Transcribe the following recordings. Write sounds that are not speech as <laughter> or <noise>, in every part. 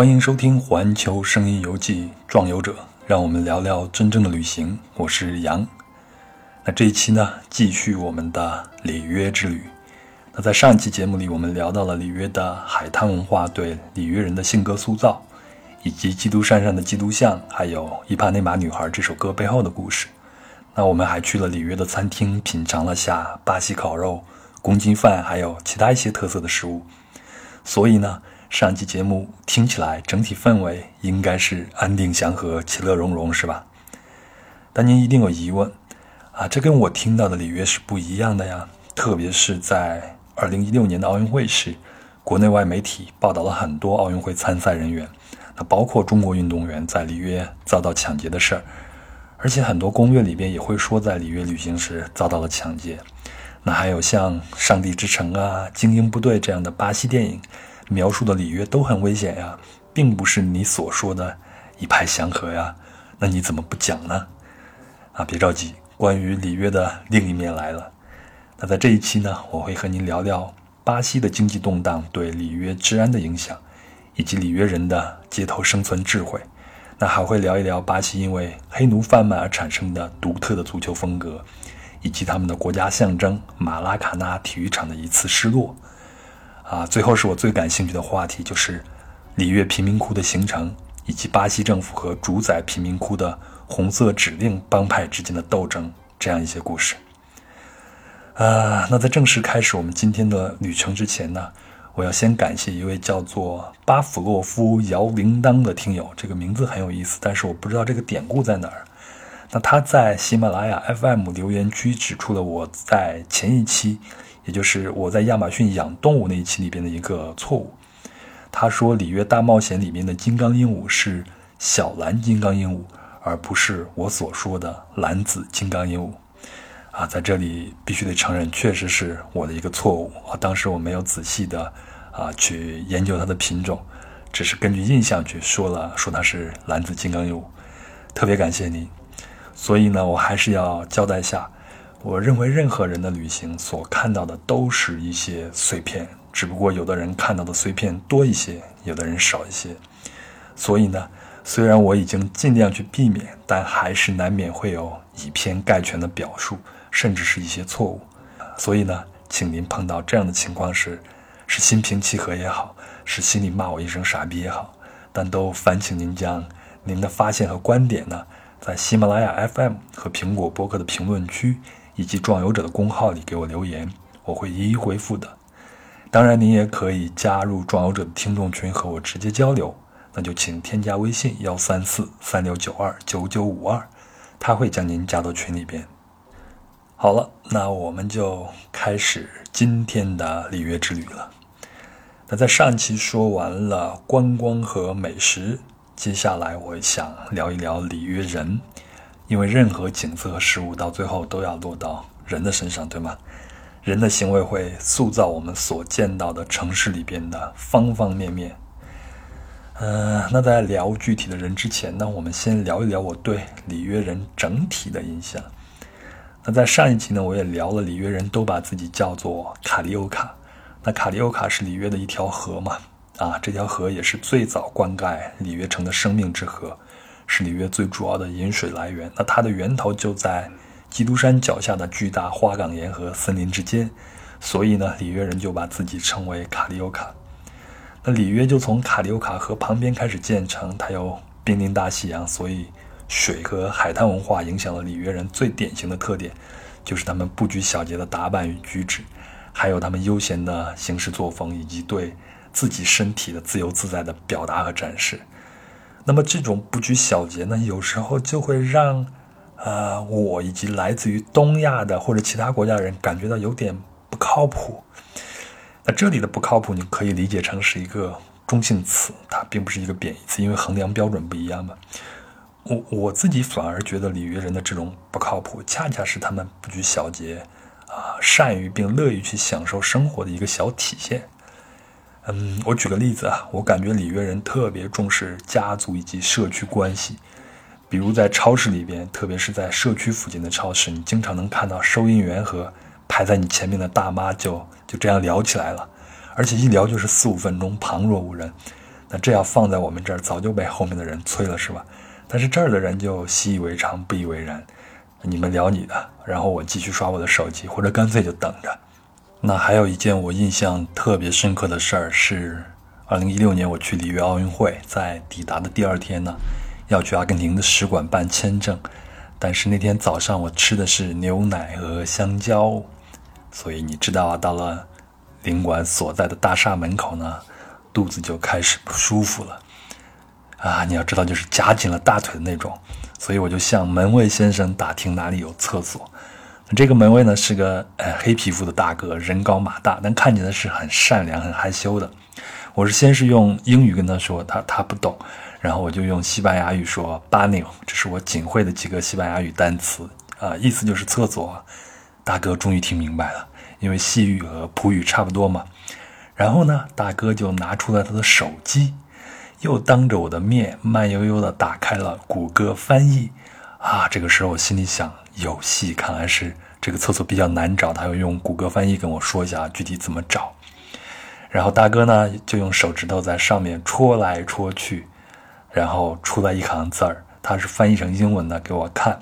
欢迎收听《环球声音游记·壮游者》，让我们聊聊真正的旅行。我是杨。那这一期呢，继续我们的里约之旅。那在上一期节目里，我们聊到了里约的海滩文化对里约人的性格塑造，以及基督山上的基督像，还有《伊帕内马女孩》这首歌背后的故事。那我们还去了里约的餐厅，品尝了下巴西烤肉、公鸡饭，还有其他一些特色的食物。所以呢，上期节目听起来整体氛围应该是安定祥和、其乐融融，是吧？但您一定有疑问啊，这跟我听到的里约是不一样的呀。特别是在2016年的奥运会时，国内外媒体报道了很多奥运会参赛人员，那包括中国运动员在里约遭到抢劫的事儿。而且很多攻略里边也会说，在里约旅行时遭到了抢劫。那还有像《上帝之城》啊、《精英部队》这样的巴西电影描述的里约都很危险呀，并不是你所说的一派祥和呀。那你怎么不讲呢？啊，别着急，关于里约的另一面来了。那在这一期呢，我会和您聊聊巴西的经济动荡对里约治安的影响，以及里约人的街头生存智慧。那还会聊一聊巴西因为黑奴贩卖而产生的独特的足球风格，以及他们的国家象征马拉卡纳体育场的一次失落。啊，最后是我最感兴趣的话题，就是里约贫民窟的形成，以及巴西政府和主宰贫民窟的红色指令帮派之间的斗争这样一些故事。啊，那在正式开始我们今天的旅程之前呢？我要先感谢一位叫做巴甫洛夫摇铃铛的听友，这个名字很有意思，但是我不知道这个典故在哪儿。那他在喜马拉雅 FM 留言区指出了我在前一期，也就是我在亚马逊养动物那一期里边的一个错误。他说《里约大冒险》里面的金刚鹦鹉是小蓝金刚鹦鹉，而不是我所说的蓝紫金刚鹦鹉。啊，在这里必须得承认，确实是我的一个错误啊！当时我没有仔细的啊去研究它的品种，只是根据印象去说了，说它是蓝紫金刚鹦鹉。特别感谢您。所以呢，我还是要交代一下，我认为任何人的旅行所看到的都是一些碎片，只不过有的人看到的碎片多一些，有的人少一些。所以呢，虽然我已经尽量去避免，但还是难免会有以偏概全的表述。甚至是一些错误，所以呢，请您碰到这样的情况时，是心平气和也好，是心里骂我一声傻逼也好，但都烦请您将您的发现和观点呢，在喜马拉雅 FM 和苹果播客的评论区以及壮游者的公号里给我留言，我会一一回复的。当然，您也可以加入壮游者的听众群和我直接交流，那就请添加微信幺三四三六九二九九五二，他会将您加到群里边。好了，那我们就开始今天的里约之旅了。那在上期说完了观光和美食，接下来我想聊一聊里约人，因为任何景色和事物到最后都要落到人的身上，对吗？人的行为会塑造我们所见到的城市里边的方方面面。嗯，那在聊具体的人之前呢，我们先聊一聊我对里约人整体的印象。那在上一期呢，我也聊了里约人都把自己叫做卡里欧卡。那卡里欧卡是里约的一条河嘛？啊，这条河也是最早灌溉里约城的生命之河，是里约最主要的饮水来源。那它的源头就在基督山脚下的巨大花岗岩和森林之间，所以呢，里约人就把自己称为卡里欧卡。那里约就从卡里欧卡河旁边开始建成，它又濒临大西洋，所以。水和海滩文化影响了里约人最典型的特点，就是他们不拘小节的打扮与举止，还有他们悠闲的行事作风，以及对自己身体的自由自在的表达和展示。那么这种不拘小节呢，有时候就会让，呃，我以及来自于东亚的或者其他国家的人感觉到有点不靠谱。那这里的不靠谱，你可以理解成是一个中性词，它并不是一个贬义词，因为衡量标准不一样嘛。我我自己反而觉得里约人的这种不靠谱，恰恰是他们不拘小节，啊，善于并乐于去享受生活的一个小体现。嗯，我举个例子啊，我感觉里约人特别重视家族以及社区关系，比如在超市里边，特别是在社区附近的超市，你经常能看到收银员和排在你前面的大妈就就这样聊起来了，而且一聊就是四五分钟，旁若无人。那这要放在我们这儿，早就被后面的人催了，是吧？但是这儿的人就习以为常，不以为然。你们聊你的，然后我继续刷我的手机，或者干脆就等着。那还有一件我印象特别深刻的事儿是，二零一六年我去里约奥运会，在抵达的第二天呢，要去阿根廷的使馆办签证，但是那天早上我吃的是牛奶和香蕉，所以你知道啊，到了领馆所在的大厦门口呢，肚子就开始不舒服了。啊，你要知道，就是夹紧了大腿的那种，所以我就向门卫先生打听哪里有厕所。这个门卫呢是个呃黑皮肤的大哥，人高马大，但看起来是很善良、很害羞的。我是先是用英语跟他说，他他不懂，然后我就用西班牙语说 “baño”，这是我仅会的几个西班牙语单词，啊，意思就是厕所。大哥终于听明白了，因为西语和普语差不多嘛。然后呢，大哥就拿出了他的手机。又当着我的面慢悠悠地打开了谷歌翻译，啊，这个时候我心里想有戏，看来是这个厕所比较难找，他要用谷歌翻译跟我说一下具体怎么找。然后大哥呢就用手指头在上面戳来戳去，然后出来一行字儿，他是翻译成英文的给我看。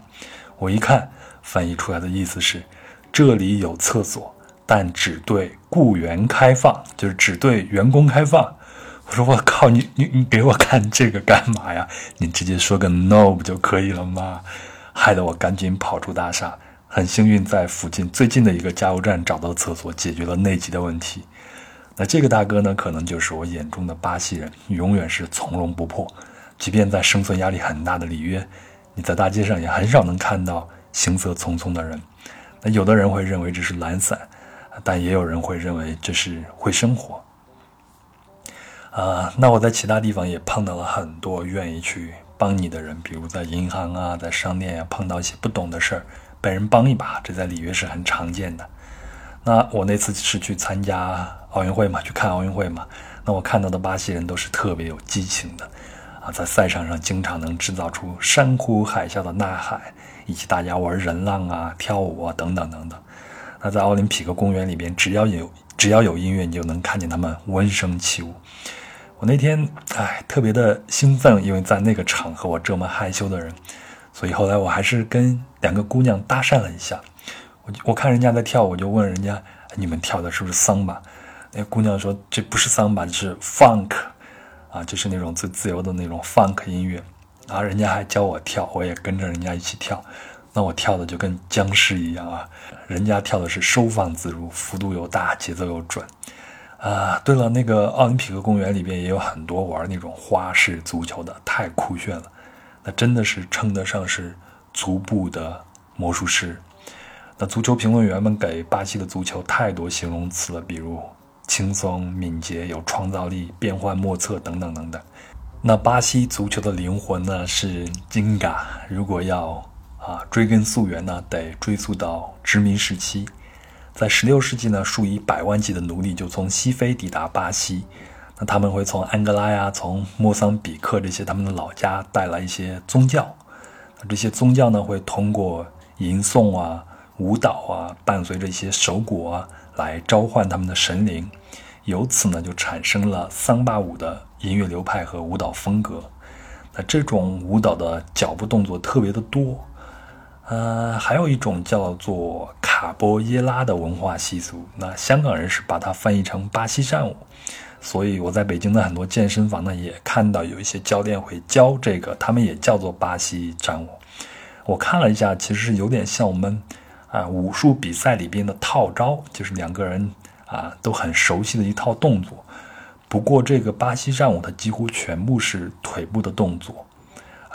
我一看，翻译出来的意思是这里有厕所，但只对雇员开放，就是只对员工开放。我说我靠，你你你给我看这个干嘛呀？你直接说个 no 不就可以了吗？害得我赶紧跑出大厦，很幸运在附近最近的一个加油站找到厕所，解决了内急的问题。那这个大哥呢，可能就是我眼中的巴西人，永远是从容不迫。即便在生存压力很大的里约，你在大街上也很少能看到行色匆匆的人。那有的人会认为这是懒散，但也有人会认为这是会生活。啊，那我在其他地方也碰到了很多愿意去帮你的人，比如在银行啊，在商店呀，碰到一些不懂的事儿，被人帮一把，这在里约是很常见的。那我那次是去参加奥运会嘛，去看奥运会嘛，那我看到的巴西人都是特别有激情的，啊，在赛场上经常能制造出山呼海啸的呐喊，以及大家玩人浪啊、跳舞啊等等等等。那在奥林匹克公园里边，只要有只要有音乐，你就能看见他们闻声起舞。我那天哎特别的兴奋，因为在那个场合我这么害羞的人，所以后来我还是跟两个姑娘搭讪了一下。我我看人家在跳，我就问人家：“你们跳的是不是桑巴？”那姑娘说：“这不是桑巴，是 funk，啊，就是那种最自由的那种 funk 音乐。”然后人家还教我跳，我也跟着人家一起跳。那我跳的就跟僵尸一样啊！人家跳的是收放自如，幅度又大，节奏又准。啊，对了，那个奥林匹克公园里边也有很多玩那种花式足球的，太酷炫了，那真的是称得上是足部的魔术师。那足球评论员们给巴西的足球太多形容词了，比如轻松、敏捷、有创造力、变幻莫测等等等等。那巴西足球的灵魂呢是金嘎，如果要啊追根溯源呢，得追溯到殖民时期。在16世纪呢，数以百万计的奴隶就从西非抵达巴西。那他们会从安哥拉呀、从莫桑比克这些他们的老家带来一些宗教。那这些宗教呢，会通过吟诵啊、舞蹈啊，伴随着一些手鼓啊，来召唤他们的神灵。由此呢，就产生了桑巴舞的音乐流派和舞蹈风格。那这种舞蹈的脚步动作特别的多。呃，还有一种叫做卡波耶拉的文化习俗，那香港人是把它翻译成巴西战舞，所以我在北京的很多健身房呢，也看到有一些教练会教这个，他们也叫做巴西战舞。我看了一下，其实是有点像我们啊武术比赛里边的套招，就是两个人啊都很熟悉的一套动作。不过这个巴西战舞它几乎全部是腿部的动作。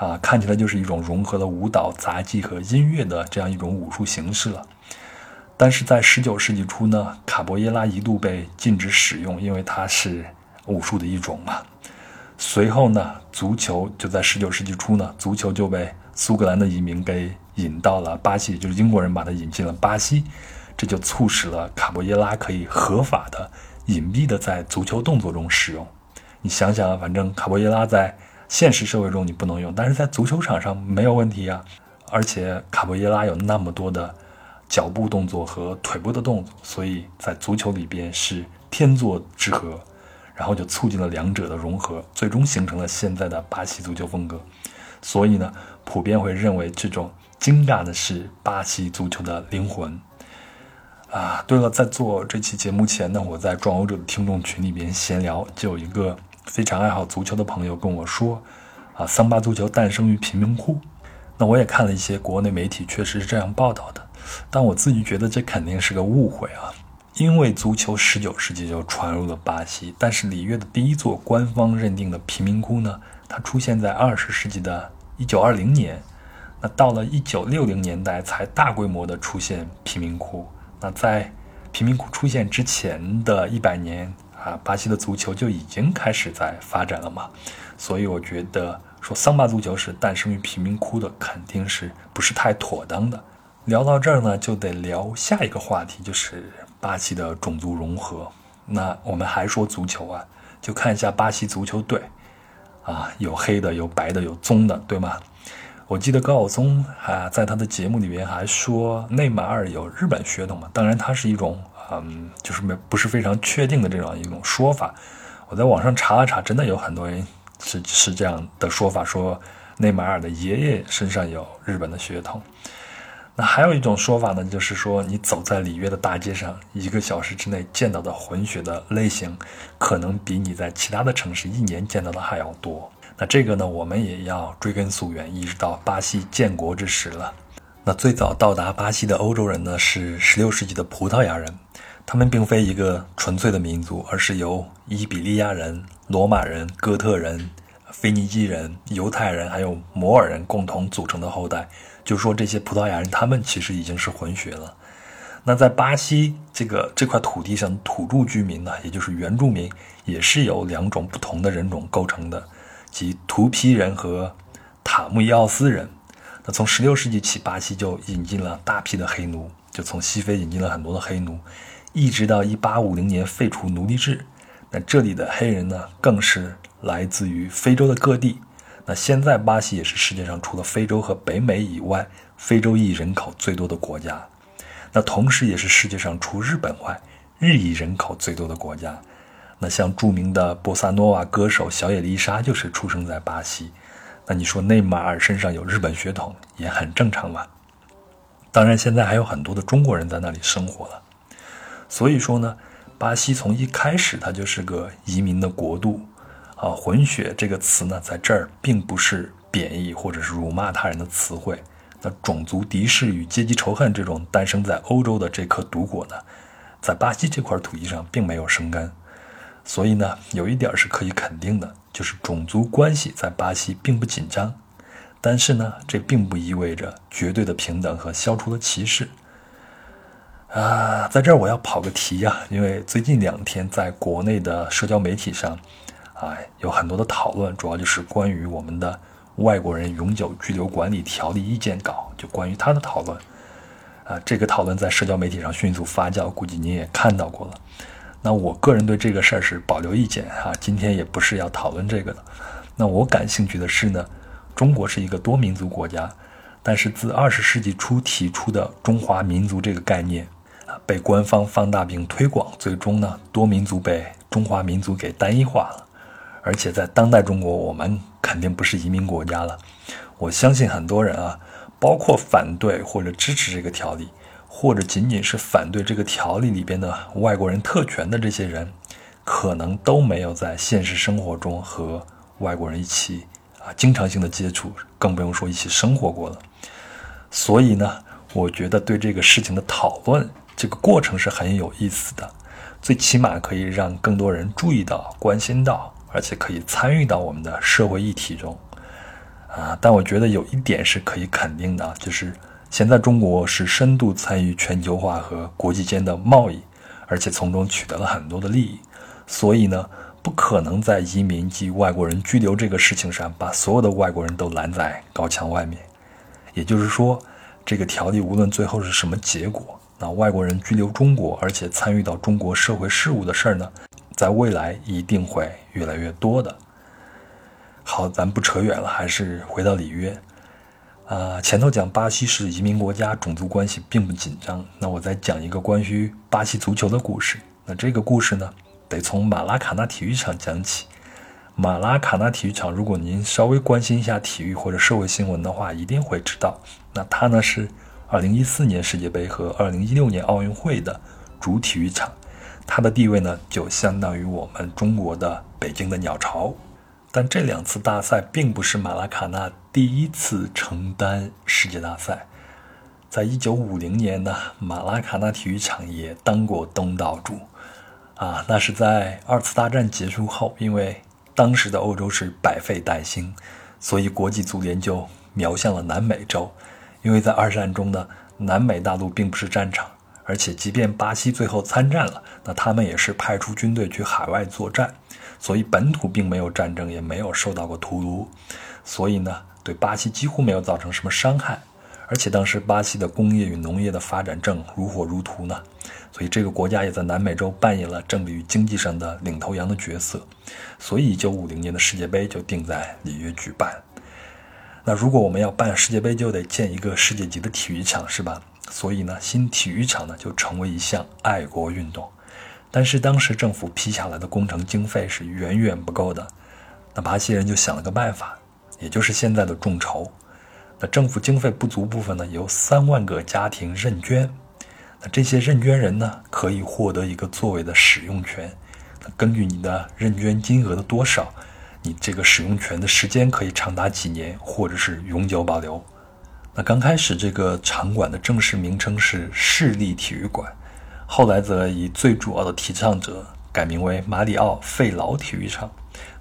啊，看起来就是一种融合了舞蹈、杂技和音乐的这样一种武术形式了。但是在十九世纪初呢，卡波耶拉一度被禁止使用，因为它是武术的一种嘛。随后呢，足球就在十九世纪初呢，足球就被苏格兰的移民给引到了巴西，就是英国人把它引进了巴西，这就促使了卡波耶拉可以合法的、隐蔽的在足球动作中使用。你想想，反正卡波耶拉在。现实社会中你不能用，但是在足球场上没有问题呀。而且卡波耶拉有那么多的脚步动作和腿部的动作，所以在足球里边是天作之合。然后就促进了两者的融合，最终形成了现在的巴西足球风格。所以呢，普遍会认为这种精湛的是巴西足球的灵魂。啊，对了，在做这期节目前呢，我在壮游者的听众群里边闲聊，就有一个非常爱好足球的朋友跟我说，啊，桑巴足球诞生于贫民窟。那我也看了一些国内媒体，确实是这样报道的，但我自己觉得这肯定是个误会啊。因为足球十九世纪就传入了巴西，但是里约的第一座官方认定的贫民窟呢，它出现在二十世纪的一九二零年，那到了一九六零年代才大规模的出现贫民窟。那在贫民窟出现之前的一百年啊，巴西的足球就已经开始在发展了嘛，所以我觉得说桑巴足球是诞生于贫民窟的，肯定是不是太妥当的。聊到这儿呢，就得聊下一个话题，就是巴西的种族融合。那我们还说足球啊，就看一下巴西足球队，啊，有黑的，有白的，有棕的，对吗？我记得高晓松啊，在他的节目里面还说内马尔有日本血统嘛。当然，他是一种嗯，就是没不是非常确定的这样一种说法。我在网上查了查，真的有很多人是是这样的说法，说内马尔的爷爷身上有日本的血统。那还有一种说法呢，就是说你走在里约的大街上，一个小时之内见到的混血的类型，可能比你在其他的城市一年见到的还要多。那这个呢，我们也要追根溯源，一直到巴西建国之时了。那最早到达巴西的欧洲人呢，是16世纪的葡萄牙人，他们并非一个纯粹的民族，而是由伊比利亚人、罗马人、哥特人。腓尼基人、犹太人还有摩尔人共同组成的后代，就说这些葡萄牙人，他们其实已经是混血了。那在巴西这个这块土地上，土著居民呢，也就是原住民，也是由两种不同的人种构成的，即图皮人和塔木伊奥斯人。那从16世纪起，巴西就引进了大批的黑奴，就从西非引进了很多的黑奴，一直到1850年废除奴隶制。那这里的黑人呢，更是。来自于非洲的各地，那现在巴西也是世界上除了非洲和北美以外，非洲裔人口最多的国家。那同时也是世界上除日本外，日裔人口最多的国家。那像著名的波萨诺瓦歌手小野丽莎就是出生在巴西。那你说内马尔身上有日本血统也很正常嘛？当然，现在还有很多的中国人在那里生活了。所以说呢，巴西从一开始它就是个移民的国度。啊，混血这个词呢，在这儿并不是贬义或者是辱骂他人的词汇。那种族敌视与阶级仇恨这种诞生在欧洲的这颗毒果呢，在巴西这块土地上并没有生根。所以呢，有一点是可以肯定的，就是种族关系在巴西并不紧张。但是呢，这并不意味着绝对的平等和消除了歧视。啊，在这儿我要跑个题呀，因为最近两天在国内的社交媒体上。啊，有很多的讨论，主要就是关于我们的外国人永久居留管理条例意见稿，就关于他的讨论。啊，这个讨论在社交媒体上迅速发酵，估计您也看到过了。那我个人对这个事儿是保留意见啊，今天也不是要讨论这个的。那我感兴趣的是呢，中国是一个多民族国家，但是自二十世纪初提出的中华民族这个概念，被官方放大并推广，最终呢，多民族被中华民族给单一化了。而且在当代中国，我们肯定不是移民国家了。我相信很多人啊，包括反对或者支持这个条例，或者仅仅是反对这个条例里边的外国人特权的这些人，可能都没有在现实生活中和外国人一起啊经常性的接触，更不用说一起生活过了。所以呢，我觉得对这个事情的讨论，这个过程是很有意思的，最起码可以让更多人注意到、关心到。而且可以参与到我们的社会议题中，啊，但我觉得有一点是可以肯定的，就是现在中国是深度参与全球化和国际间的贸易，而且从中取得了很多的利益，所以呢，不可能在移民及外国人居留这个事情上把所有的外国人都拦在高墙外面。也就是说，这个条例无论最后是什么结果，那外国人居留中国，而且参与到中国社会事务的事儿呢？在未来一定会越来越多的。好，咱不扯远了，还是回到里约。啊，前头讲巴西是移民国家，种族关系并不紧张。那我再讲一个关于巴西足球的故事。那这个故事呢，得从马拉卡纳体育场讲起。马拉卡纳体育场，如果您稍微关心一下体育或者社会新闻的话，一定会知道。那它呢是2014年世界杯和2016年奥运会的主体育场，它的地位呢就相当于我们中国的北京的鸟巢。但这两次大赛并不是马拉卡纳第一次承担世界大赛，在1950年呢，马拉卡纳体育场也当过东道主。啊，那是在二次大战结束后，因为当时的欧洲是百废待兴，所以国际足联就瞄向了南美洲。因为在二战中呢，南美大陆并不是战场，而且即便巴西最后参战了，那他们也是派出军队去海外作战，所以本土并没有战争，也没有受到过屠戮，所以呢，对巴西几乎没有造成什么伤害。而且当时巴西的工业与农业的发展正如火如荼呢，所以这个国家也在南美洲扮演了政治与经济上的领头羊的角色。所以1950年的世界杯就定在里约举办。那如果我们要办世界杯，就得建一个世界级的体育场，是吧？所以呢，新体育场呢就成为一项爱国运动。但是当时政府批下来的工程经费是远远不够的。那巴西人就想了个办法，也就是现在的众筹。那政府经费不足部分呢，由三万个家庭认捐。那这些认捐人呢，可以获得一个座位的使用权。那根据你的认捐金额的多少，你这个使用权的时间可以长达几年，或者是永久保留。那刚开始这个场馆的正式名称是市立体育馆，后来则以最主要的提倡者改名为马里奥费劳体育场。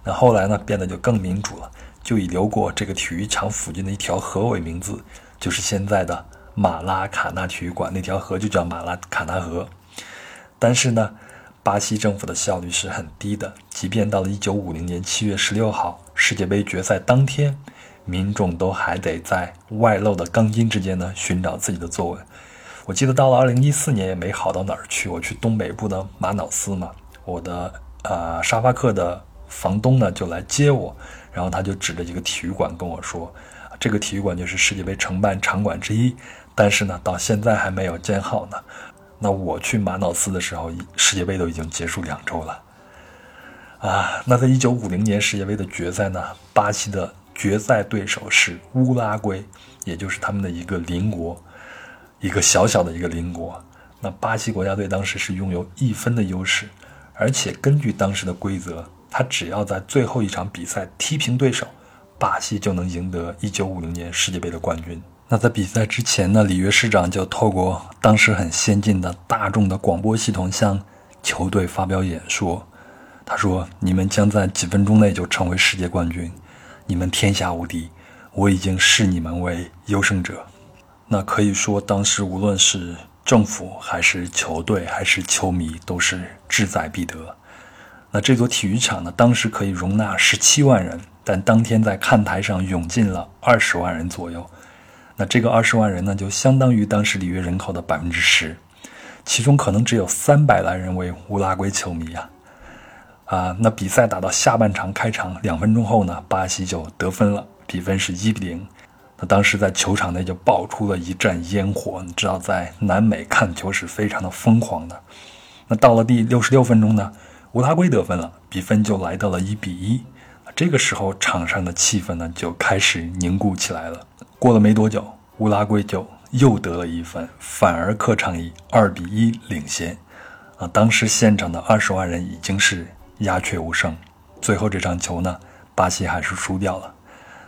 那后来呢，变得就更民主了。就以流过这个体育场附近的一条河为名字，就是现在的马拉卡纳体育馆。那条河就叫马拉卡纳河。但是呢，巴西政府的效率是很低的。即便到了1950年7月16号世界杯决赛当天，民众都还得在外露的钢筋之间呢寻找自己的座位。我记得到了2014年也没好到哪儿去。我去东北部的马瑙斯嘛，我的呃沙发客的房东呢就来接我。然后他就指着一个体育馆跟我说：“这个体育馆就是世界杯承办场馆之一，但是呢，到现在还没有建好呢。”那我去马瑙斯的时候，世界杯都已经结束两周了。啊，那在一九五零年世界杯的决赛呢，巴西的决赛对手是乌拉圭，也就是他们的一个邻国，一个小小的一个邻国。那巴西国家队当时是拥有一分的优势，而且根据当时的规则。他只要在最后一场比赛踢平对手，巴西就能赢得1950年世界杯的冠军。那在比赛之前呢，里约市长就透过当时很先进的大众的广播系统向球队发表演说。他说：“你们将在几分钟内就成为世界冠军，你们天下无敌，我已经视你们为优胜者。”那可以说，当时无论是政府还是球队还是球迷，都是志在必得。那这座体育场呢？当时可以容纳十七万人，但当天在看台上涌进了二十万人左右。这个二十万人呢，就相当于当时里约人口的百分之十，其中可能只有三百来人为乌拉圭球迷啊。啊，那比赛打到下半场开场两分钟后呢，巴西就得分了，比分是一比零。那当时在球场内就爆出了一阵烟火，你知道，在南美看球是非常的疯狂的。那到了第六十六分钟呢？乌拉圭得分了，比分就来到了一比一。这个时候，场上的气氛呢就开始凝固起来了。过了没多久，乌拉圭就又得了一分，反而客场以二比一领先。啊，当时现场的二十万人已经是鸦雀无声。最后这场球呢，巴西还是输掉了。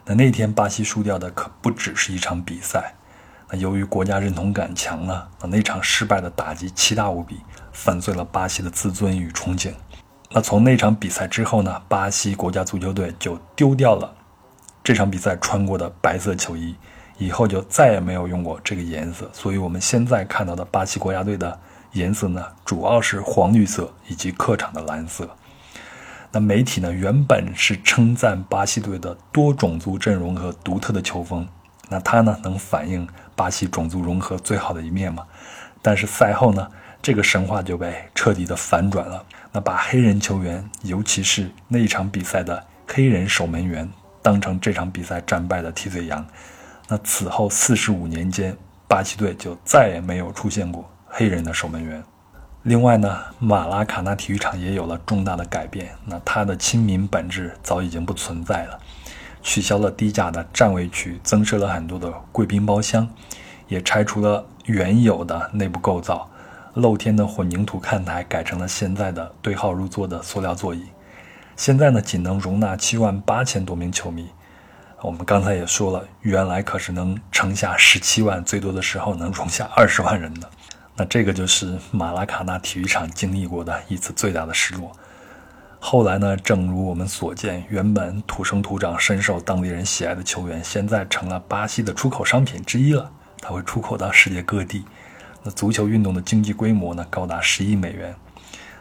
那那天巴西输掉的可不只是一场比赛。那由于国家认同感强呢，那那场失败的打击奇大无比，粉碎了巴西的自尊与憧憬。那从那场比赛之后呢，巴西国家足球队就丢掉了这场比赛穿过的白色球衣，以后就再也没有用过这个颜色。所以，我们现在看到的巴西国家队的颜色呢，主要是黄绿色以及客场的蓝色。那媒体呢，原本是称赞巴西队的多种族阵容和独特的球风，那它呢，能反映巴西种族融合最好的一面吗？但是赛后呢？这个神话就被彻底的反转了。那把黑人球员，尤其是那一场比赛的黑人守门员，当成这场比赛战败的替罪羊。那此后四十五年间，巴西队就再也没有出现过黑人的守门员。另外呢，马拉卡纳体育场也有了重大的改变。那它的亲民本质早已经不存在了，取消了低价的站位区，增设了很多的贵宾包厢，也拆除了原有的内部构造，露天的混凝土看台改成了现在的对号入座的塑料座椅。现在呢，仅能容纳七万八千多名球迷。我们刚才也说了，原来可是能盛下十七万，最多的时候能容下二十万人的。那这个就是马拉卡纳体育场经历过的一次最大的失落。后来呢，正如我们所见，原本土生土长、深受当地人喜爱的球员，现在成了巴西的出口商品之一了。它会出口到世界各地。那足球运动的经济规模呢，高达十亿美元。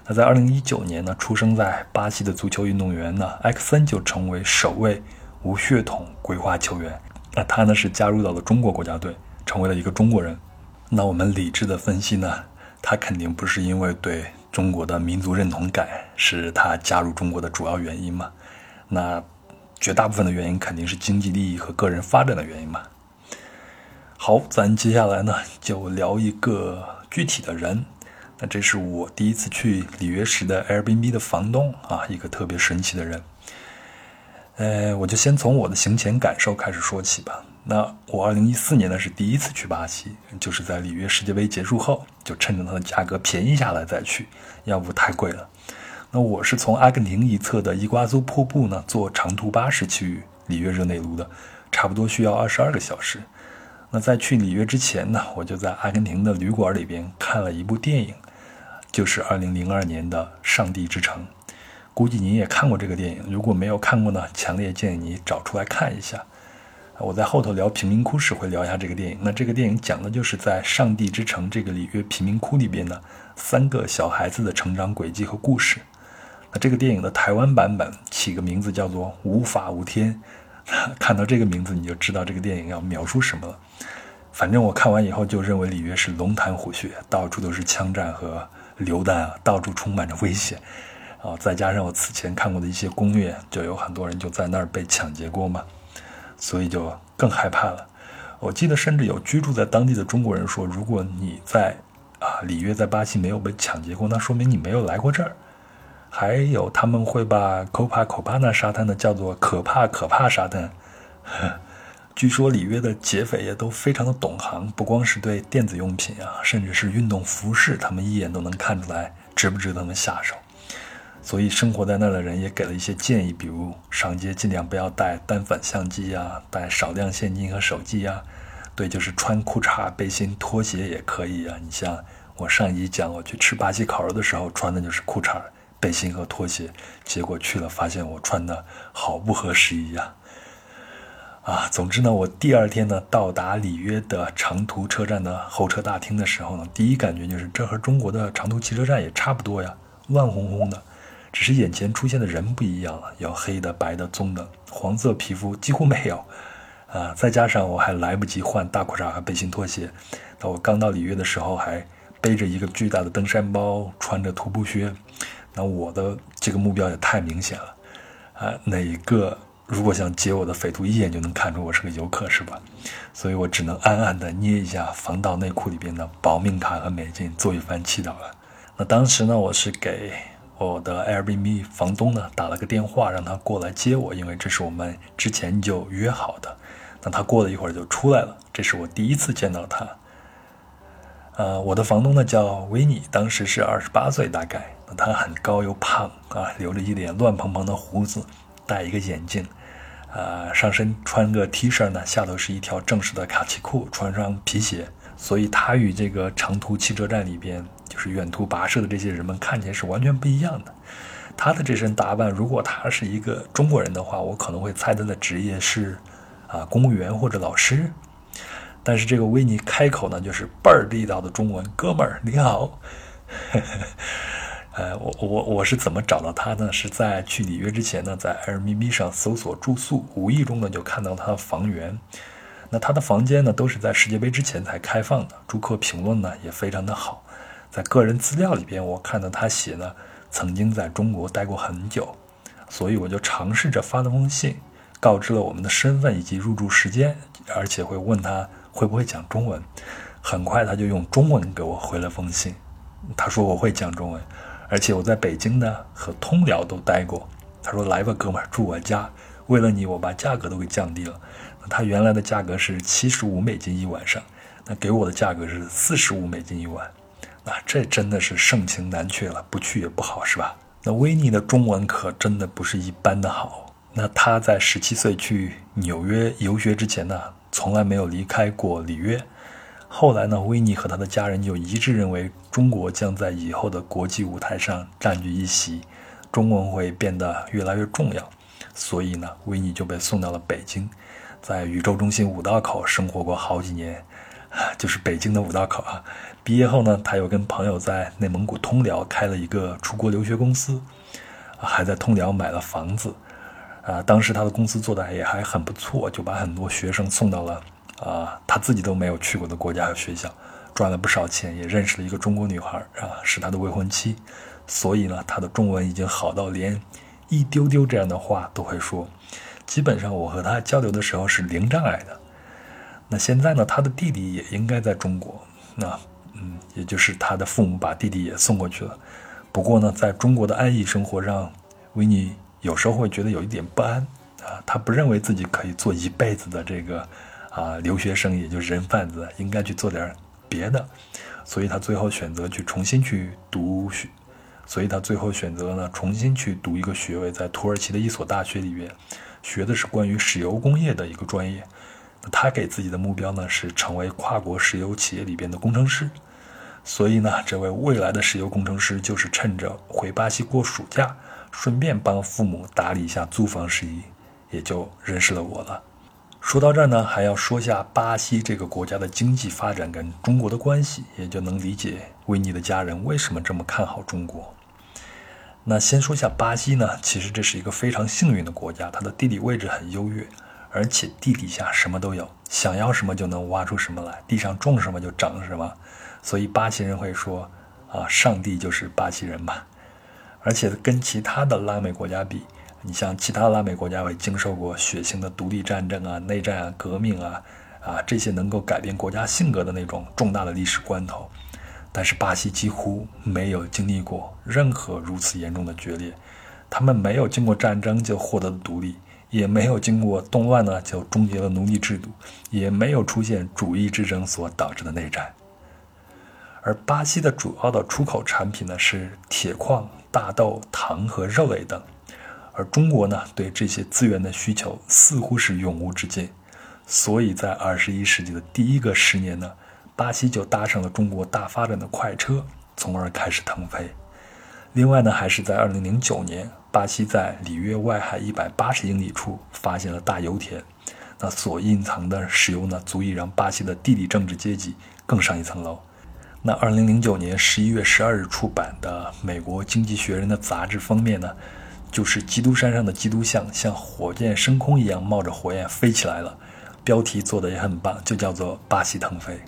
那在二零一九年呢，出生在巴西的足球运动员呢，埃克森就成为首位无血统归化球员。那他呢，是加入到了中国国家队，成为了一个中国人。那我们理智的分析呢，他肯定不是因为对中国的民族认同感是他加入中国的主要原因嘛？那绝大部分的原因肯定是经济利益和个人发展的原因嘛。好，咱接下来呢就聊一个具体的人。这是我第一次去里约时的 Airbnb 的房东啊，一个特别神奇的人。呃，我就先从我的行前感受开始说起吧。那我二零一四年呢是第一次去巴西，就是在里约世界杯结束后，就趁着它的价格便宜下来再去，要不太贵了。那我是从阿根廷一侧的伊瓜苏瀑布呢坐长途巴士去里约热内卢的，差不多需要二十二个小时。那在去里约之前呢，我就在阿根廷的旅馆里边看了一部电影，就是二零零二年的《上帝之城》。估计您也看过这个电影，如果没有看过呢，强烈建议你找出来看一下。我在后头聊贫民窟时会聊一下这个电影。那这个电影讲的就是在上帝之城这个里约贫民窟里边的三个小孩子的成长轨迹和故事。那这个电影的台湾版本起个名字叫做《无法无天》，<laughs> 看到这个名字你就知道这个电影要描述什么了。反正我看完以后就认为里约是龙潭虎穴，到处都是枪战和榴弹啊，到处充满着危险。啊，再加上我此前看过的一些攻略，就有很多人就在那儿被抢劫过嘛。所以就更害怕了。我记得甚至有居住在当地的中国人说：“如果你在啊里约在巴西没有被抢劫过，那说明你没有来过这儿。”还有他们会把 Copacabana 沙滩呢叫做“可怕可怕沙滩 <laughs> ”。据说里约的劫匪也都非常的懂行，不光是对电子用品啊，甚至是运动服饰，他们一眼都能看出来值不值得他们下手。所以生活在那儿的人也给了一些建议，比如上街尽量不要带单反相机呀，带少量现金和手机呀。对，就是穿裤衩、背心、拖鞋也可以啊。你像我上一集讲，我去吃巴西烤肉的时候穿的就是裤衩、背心和拖鞋，结果去了发现我穿的好不合时宜呀。啊，总之呢，我第二天呢到达里约的长途车站的候车大厅的时候呢，第一感觉就是这和中国的长途汽车站也差不多呀，乱哄哄的。只是眼前出现的人不一样了，有黑的、白的、棕的，黄色皮肤几乎没有，啊，再加上我还来不及换大裤衩和背心拖鞋，那我刚到里约的时候还背着一个巨大的登山包，穿着徒步靴，那我的这个目标也太明显了，啊，哪个如果想劫我的匪徒一眼就能看出我是个游客是吧？所以我只能暗暗的捏一下防盗内裤里边的保命卡和美金，做一番祈祷了。那当时呢，我是给。我的 Airbnb 房东呢打了个电话，让他过来接我，因为这是我们之前就约好的。那他过了一会儿就出来了，这是我第一次见到他。呃，我的房东呢叫维尼，当时是二十八岁大概。那他很高又胖啊，留着一脸乱蓬蓬的胡子，戴一个眼镜，啊，上身穿个 T 恤呢，下头是一条正式的卡其裤，穿上皮鞋，所以他与这个长途汽车站里边。就是远途跋涉的这些人们看起来是完全不一样的。他的这身打扮，如果他是一个中国人的话，我可能会猜他的职业是啊公务员或者老师。但是这个维尼开口呢，就是倍儿地道的中文，哥们儿你好。呃，我我我是怎么找到他呢？是在去里约之前呢，在 Airbnb 上搜索住宿，无意中呢就看到他的房源。那他的房间呢，都是在世界杯之前才开放的，住客评论呢也非常的好。在个人资料里边，我看到他写呢，曾经在中国待过很久，所以我就尝试着发了封信，告知了我们的身份以及入住时间，而且会问他会不会讲中文。很快他就用中文给我回了封信。他说我会讲中文，而且我在北京呢和通辽都待过。他说来吧，哥们儿，住我家。为了你，我把价格都给降低了。他原来的价格是七十五美金一晚上，那给我的价格是四十五美金一晚。那这真的是盛情难却了，不去也不好，是吧？那维尼的中文可真的不是一般的好。那他在十七岁去纽约游学之前呢，从来没有离开过里约。后来呢，维尼和他的家人就一致认为，中国将在以后的国际舞台上占据一席，中文会变得越来越重要。所以呢，维尼就被送到了北京，在宇宙中心五道口生活过好几年，<laughs> 就是北京的五道口啊。毕业后呢，他又跟朋友在内蒙古通辽开了一个出国留学公司，还在通辽买了房子。啊，当时他的公司做的也还很不错，就把很多学生送到了。啊，他自己都没有去过的国家和学校，赚了不少钱，也认识了一个中国女孩啊，是他的未婚妻。所以呢，他的中文已经好到连一丢丢这样的话都会说。基本上我和他交流的时候是零障碍的。那现在呢，他的弟弟也应该在中国。那嗯，也就是他的父母把弟弟也送过去了。不过呢，在中国的安逸生活让维尼有时候会觉得有一点不安啊。他不认为自己可以做一辈子的这个。啊，留学生也就是人贩子，应该去做点别的，所以他最后选择去重新去读学，所以他最后选择呢重新去读一个学位，在土耳其的一所大学里边，学的是关于石油工业的一个专业。他给自己的目标呢是成为跨国石油企业里边的工程师，所以呢，这位未来的石油工程师就是趁着回巴西过暑假，顺便帮父母打理一下租房事宜，也就认识了我了。说到这儿呢，还要说下巴西这个国家的经济发展跟中国的关系，也就能理解维尼的家人为什么这么看好中国。那先说下巴西呢，其实这是一个非常幸运的国家，它的地理位置很优越，而且地底下什么都有，想要什么就能挖出什么来，地上种什么就长什么，所以巴西人会说啊，上帝就是巴西人嘛。而且跟其他的拉美国家比。你像其他拉美国家会经受过血腥的独立战争啊、内战啊、革命啊，啊这些能够改变国家性格的那种重大的历史关头，但是巴西几乎没有经历过任何如此严重的决裂，他们没有经过战争就获得了独立，也没有经过动乱呢就终结了奴隶制度，也没有出现主义之争所导致的内战，而巴西的主要的出口产品呢是铁矿、大豆、糖和肉类等。而中国呢，对这些资源的需求似乎是永无止境，所以在二十一世纪的第一个十年呢，巴西就搭上了中国大发展的快车，从而开始腾飞。另外呢，还是在二零零九年，巴西在里约外海一百八十英里处发现了大油田，那所隐藏的石油呢，足以让巴西的地理政治阶级更上一层楼。那二零零九年十一月十二日出版的美国经济学人的杂志封面呢？就是基督山上的基督像，像火箭升空一样冒着火焰飞起来了。标题做的也很棒，就叫做“巴西腾飞”。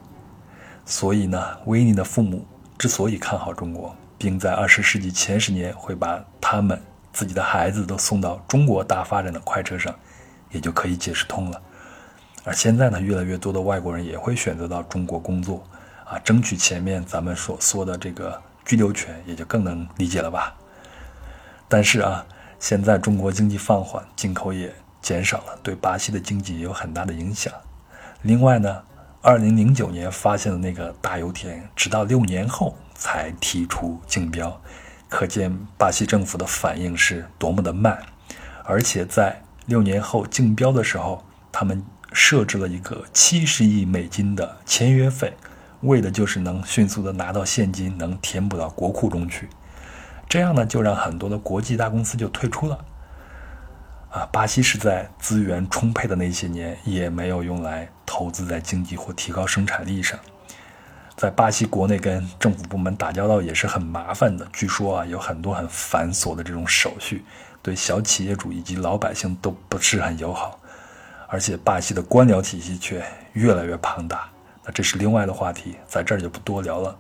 所以呢，维尼的父母之所以看好中国，并在二十世纪前十年会把他们自己的孩子都送到中国大发展的快车上，也就可以解释通了。而现在呢，越来越多的外国人也会选择到中国工作，啊，争取前面咱们所说的这个居留权，也就更能理解了吧。但是啊。现在中国经济放缓，进口也减少了，对巴西的经济也有很大的影响。另外呢，二零零九年发现的那个大油田，直到六年后才提出竞标，可见巴西政府的反应是多么的慢。而且在六年后竞标的时候，他们设置了一个七十亿美金的签约费，为的就是能迅速的拿到现金，能填补到国库中去。这样呢，就让很多的国际大公司就退出了。啊，巴西是在资源充沛的那些年，也没有用来投资在经济或提高生产力上。在巴西国内跟政府部门打交道也是很麻烦的，据说啊，有很多很繁琐的这种手续，对小企业主以及老百姓都不是很友好。而且巴西的官僚体系却越来越庞大，那这是另外的话题，在这儿就不多聊了。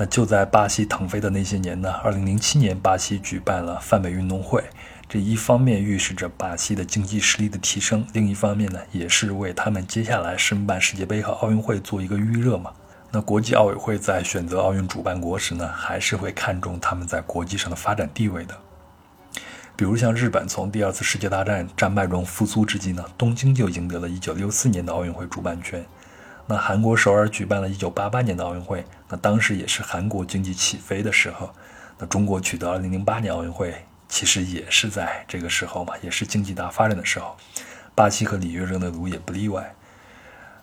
那就在巴西腾飞的那些年呢，二零零七年，巴西举办了泛美运动会，这一方面预示着巴西的经济实力的提升，另一方面呢，也是为他们接下来申办世界杯和奥运会做一个预热嘛。那国际奥委会在选择奥运主办国时呢，还是会看重他们在国际上的发展地位的。比如像日本，从第二次世界大战战败中复苏之际呢，东京就赢得了一九六四年的奥运会主办权。那韩国首尔举办了一九八八年的奥运会，那当时也是韩国经济起飞的时候。那中国取得二零零八年奥运会，其实也是在这个时候嘛，也是经济大发展的时候。巴西和里约热内卢也不例外。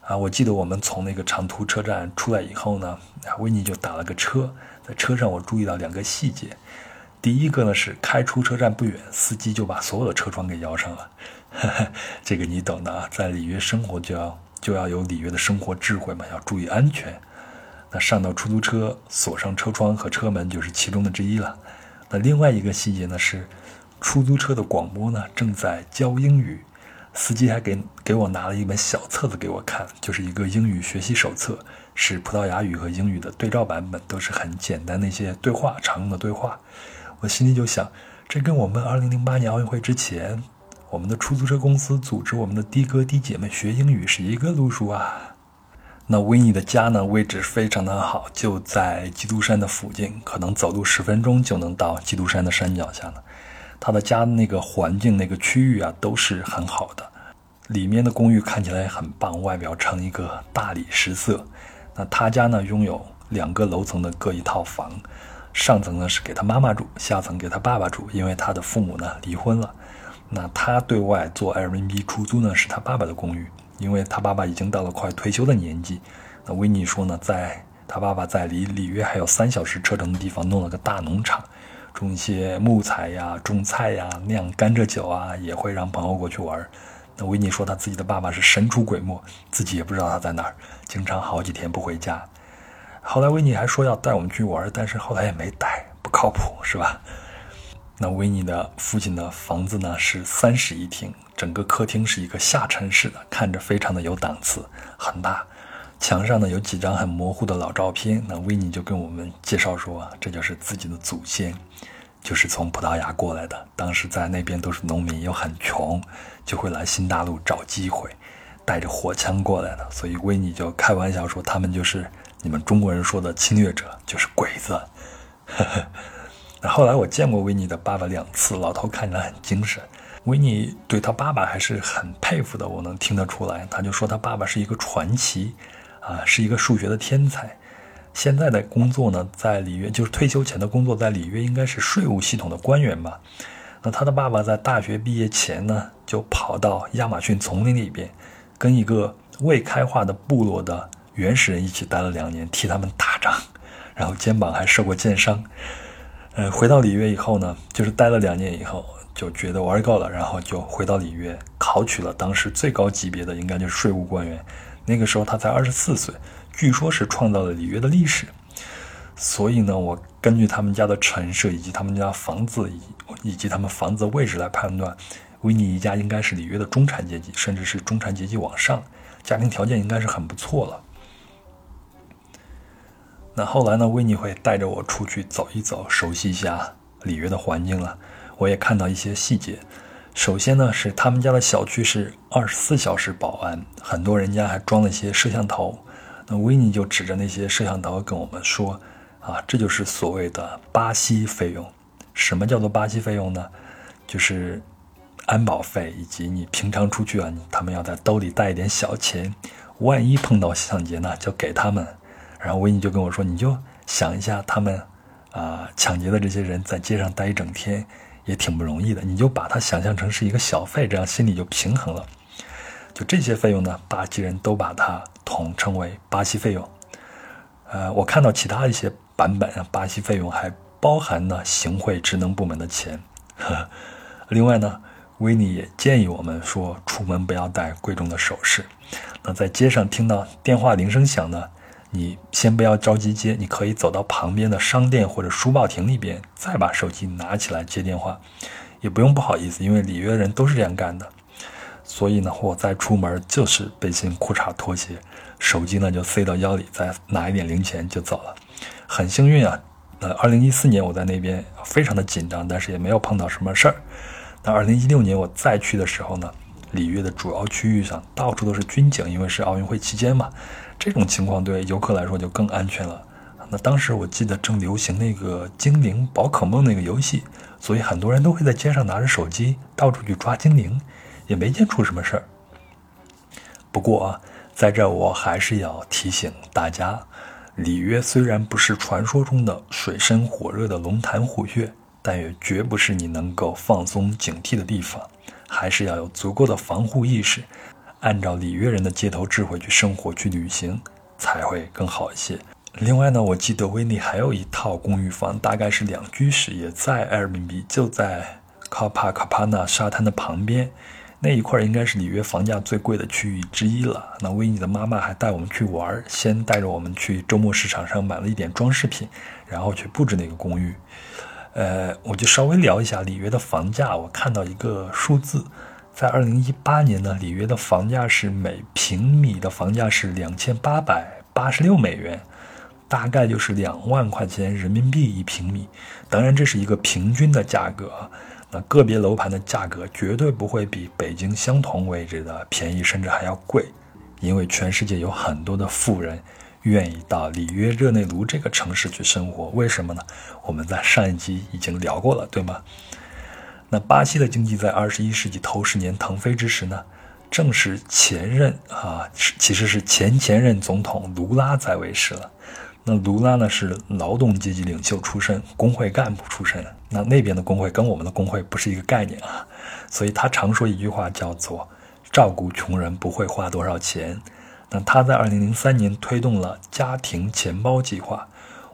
啊，我记得我们从那个长途车站出来以后呢，维尼就打了个车，在车上我注意到两个细节。第一个呢是开出车站不远，司机就把所有的车窗给摇上了。<laughs> 这个你懂的啊，在里约生活就要就要有里约的生活智慧嘛，要注意安全。那上到出租车，锁上车窗和车门就是其中的之一了。那另外一个细节呢是，出租车的广播呢正在教英语。司机还给给我拿了一本小册子给我看，就是一个英语学习手册，是葡萄牙语和英语的对照版本，都是很简单的一些对话，常用的对话。我心里就想，这跟我们2008年奥运会之前，我们的出租车公司组织我们的的哥的姐们学英语是一个路数啊。那维尼的家呢，位置非常的好，就在基督山的附近，可能走路十分钟就能到基督山的山脚下了。他的家那个环境、那个区域啊，都是很好的。里面的公寓看起来很棒，外表呈一个大理石色。那他家呢，拥有两个楼层的各一套房，上层呢是给他妈妈住，下层给他爸爸住，因为他的父母呢离婚了。那他对外做 Airbnb 出租呢，是他爸爸的公寓，因为他爸爸已经到了快退休的年纪。那维尼说呢，在他爸爸在离里约还有三小时车程的地方弄了个大农场。种一些木材呀，种菜呀，酿甘蔗酒啊，也会让朋友过去玩。那维尼说他自己的爸爸是神出鬼没，自己也不知道他在哪儿，经常好几天不回家。后来维尼还说要带我们去玩，但是后来也没带，不靠谱是吧？那维尼的父亲的房子呢是三室一厅，整个客厅是一个下沉式的，看着非常的有档次，很大。墙上呢有几张很模糊的老照片，那维尼就跟我们介绍说，这就是自己的祖先，就是从葡萄牙过来的。当时在那边都是农民，又很穷，就会来新大陆找机会，带着火枪过来的。所以维尼就开玩笑说，他们就是你们中国人说的侵略者，就是鬼子。那 <laughs> 后来我见过维尼的爸爸两次，老头看起来很精神。维尼对他爸爸还是很佩服的，我能听得出来。他就说他爸爸是一个传奇。啊，是一个数学的天才。现在的工作呢，在里约就是退休前的工作，在里约应该是税务系统的官员吧。那他的爸爸在大学毕业前呢，就跑到亚马逊丛林里边，跟一个未开化的部落的原始人一起待了两年，替他们打仗，然后肩膀还受过箭伤。呃，回到里约以后呢，就是待了两年以后，就觉得玩够了，然后就回到里约考取了当时最高级别的，应该就是税务官员。那个时候他才二十四岁，据说是创造了里约的历史。所以呢，我根据他们家的陈设以及他们家房子以以及他们房子的位置来判断，维尼一家应该是里约的中产阶级，甚至是中产阶级往上，家庭条件应该是很不错了。那后来呢，维尼会带着我出去走一走，熟悉一下里约的环境了。我也看到一些细节。首先呢，是他们家的小区是二十四小时保安，很多人家还装了一些摄像头。那维尼就指着那些摄像头跟我们说：“啊，这就是所谓的巴西费用。什么叫做巴西费用呢？就是安保费以及你平常出去啊，他们要在兜里带一点小钱，万一碰到抢劫呢，就给他们。然后维尼就跟我说：你就想一下，他们啊抢劫的这些人在街上待一整天。”也挺不容易的，你就把它想象成是一个小费，这样心里就平衡了。就这些费用呢，巴西人都把它统称为巴西费用。呃，我看到其他一些版本，巴西费用还包含了行贿职能部门的钱。呵 <laughs> 另外呢，维尼也建议我们说，出门不要戴贵重的首饰。那在街上听到电话铃声响呢？你先不要着急接，你可以走到旁边的商店或者书报亭里边，再把手机拿起来接电话，也不用不好意思，因为里约人都是这样干的。所以呢，我再出门就是背心、裤衩、拖鞋，手机呢就塞到腰里，再拿一点零钱就走了。很幸运啊，呃，二零一四年我在那边非常的紧张，但是也没有碰到什么事儿。那二零一六年我再去的时候呢，里约的主要区域上到处都是军警，因为是奥运会期间嘛，这种情况对游客来说就更安全了。那当时我记得正流行那个精灵宝可梦那个游戏，所以很多人都会在街上拿着手机到处去抓精灵，也没见出什么事儿。不过啊，在这我还是要提醒大家，里约虽然不是传说中的水深火热的龙潭虎穴，但也绝不是你能够放松警惕的地方，还是要有足够的防护意识，按照里约人的街头智慧去生活去旅行，才会更好一些。另外呢，我记得威尼还有一套公寓房，大概是两居室，也在埃尔比比，就在卡帕卡帕纳沙滩的旁边，那一块应该是里约房价最贵的区域之一了。那威尼的妈妈还带我们去玩，先带着我们去周末市场上买了一点装饰品，然后去布置那个公寓。呃，我就稍微聊一下里约的房价，我看到一个数字，在二零一八年呢，里约的房价是每平米的房价是两千八百八十六美元。大概就是两万块钱人民币一平米，当然这是一个平均的价格，那个别楼盘的价格绝对不会比北京相同位置的便宜，甚至还要贵，因为全世界有很多的富人愿意到里约热内卢这个城市去生活，为什么呢？我们在上一集已经聊过了，对吗？那巴西的经济在二十一世纪头十年腾飞之时呢，正是前任啊，其实是前前任总统卢拉在位时了。那卢拉呢是劳动阶级领袖出身，工会干部出身。那那边的工会跟我们的工会不是一个概念啊，所以他常说一句话叫做“照顾穷人不会花多少钱”。那他在2003年推动了家庭钱包计划，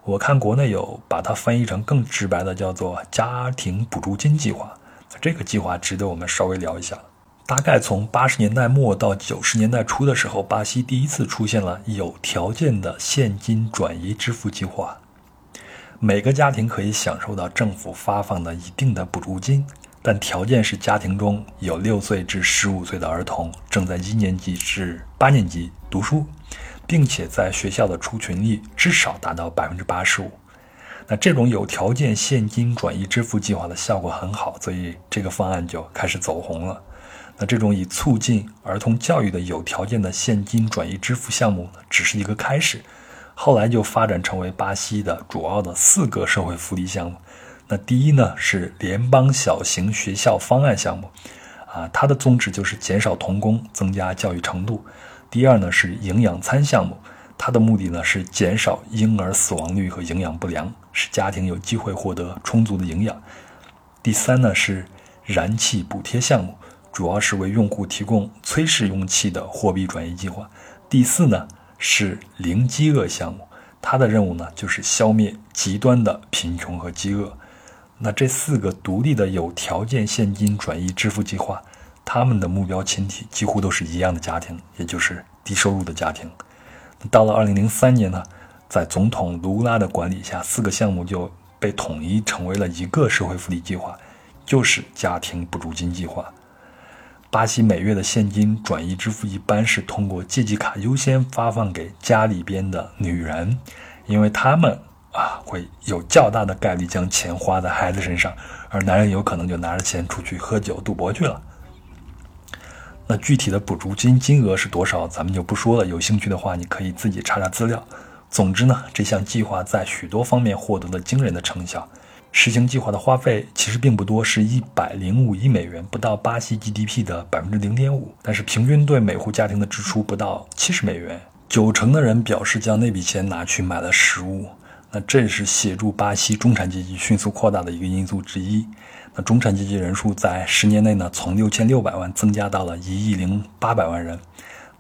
我看国内有把它翻译成更直白的叫做家庭补助金计划。这个计划值得我们稍微聊一下。大概从八十年代末到九十年代初的时候，巴西第一次出现了有条件的现金转移支付计划。每个家庭可以享受到政府发放的一定的补助金，但条件是家庭中有六岁至十五岁的儿童正在一年级至八年级读书，并且在学校的出勤率至少达到百分之八十五。那这种有条件现金转移支付计划的效果很好，所以这个方案就开始走红了。那这种以促进儿童教育的有条件的现金转移支付项目呢，只是一个开始，后来就发展成为巴西的主要的四个社会福利项目。那第一呢是联邦小型学校方案项目，啊，它的宗旨就是减少童工，增加教育程度。第二呢是营养餐项目，它的目的呢是减少婴儿死亡率和营养不良，使家庭有机会获得充足的营养。第三呢是燃气补贴项目。主要是为用户提供催使用气的货币转移计划。第四呢是零饥饿项目，它的任务呢就是消灭极端的贫穷和饥饿。那这四个独立的有条件现金转移支付计划，他们的目标群体几乎都是一样的家庭，也就是低收入的家庭。到了二零零三年呢，在总统卢拉的管理下，四个项目就被统一成为了一个社会福利计划，就是家庭补助金计划。巴西每月的现金转移支付一般是通过借记卡优先发放给家里边的女人，因为他们啊会有较大的概率将钱花在孩子身上，而男人有可能就拿着钱出去喝酒赌博去了。那具体的补助金金额是多少，咱们就不说了。有兴趣的话，你可以自己查查资料。总之呢，这项计划在许多方面获得了惊人的成效。实行计划的花费其实并不多，是一百零五亿美元，不到巴西 GDP 的百分之零点五。但是平均对每户家庭的支出不到七十美元，九成的人表示将那笔钱拿去买了食物。那这是协助巴西中产阶级迅速扩大的一个因素之一。那中产阶级人数在十年内呢，从六千六百万增加到了一亿零八百万人。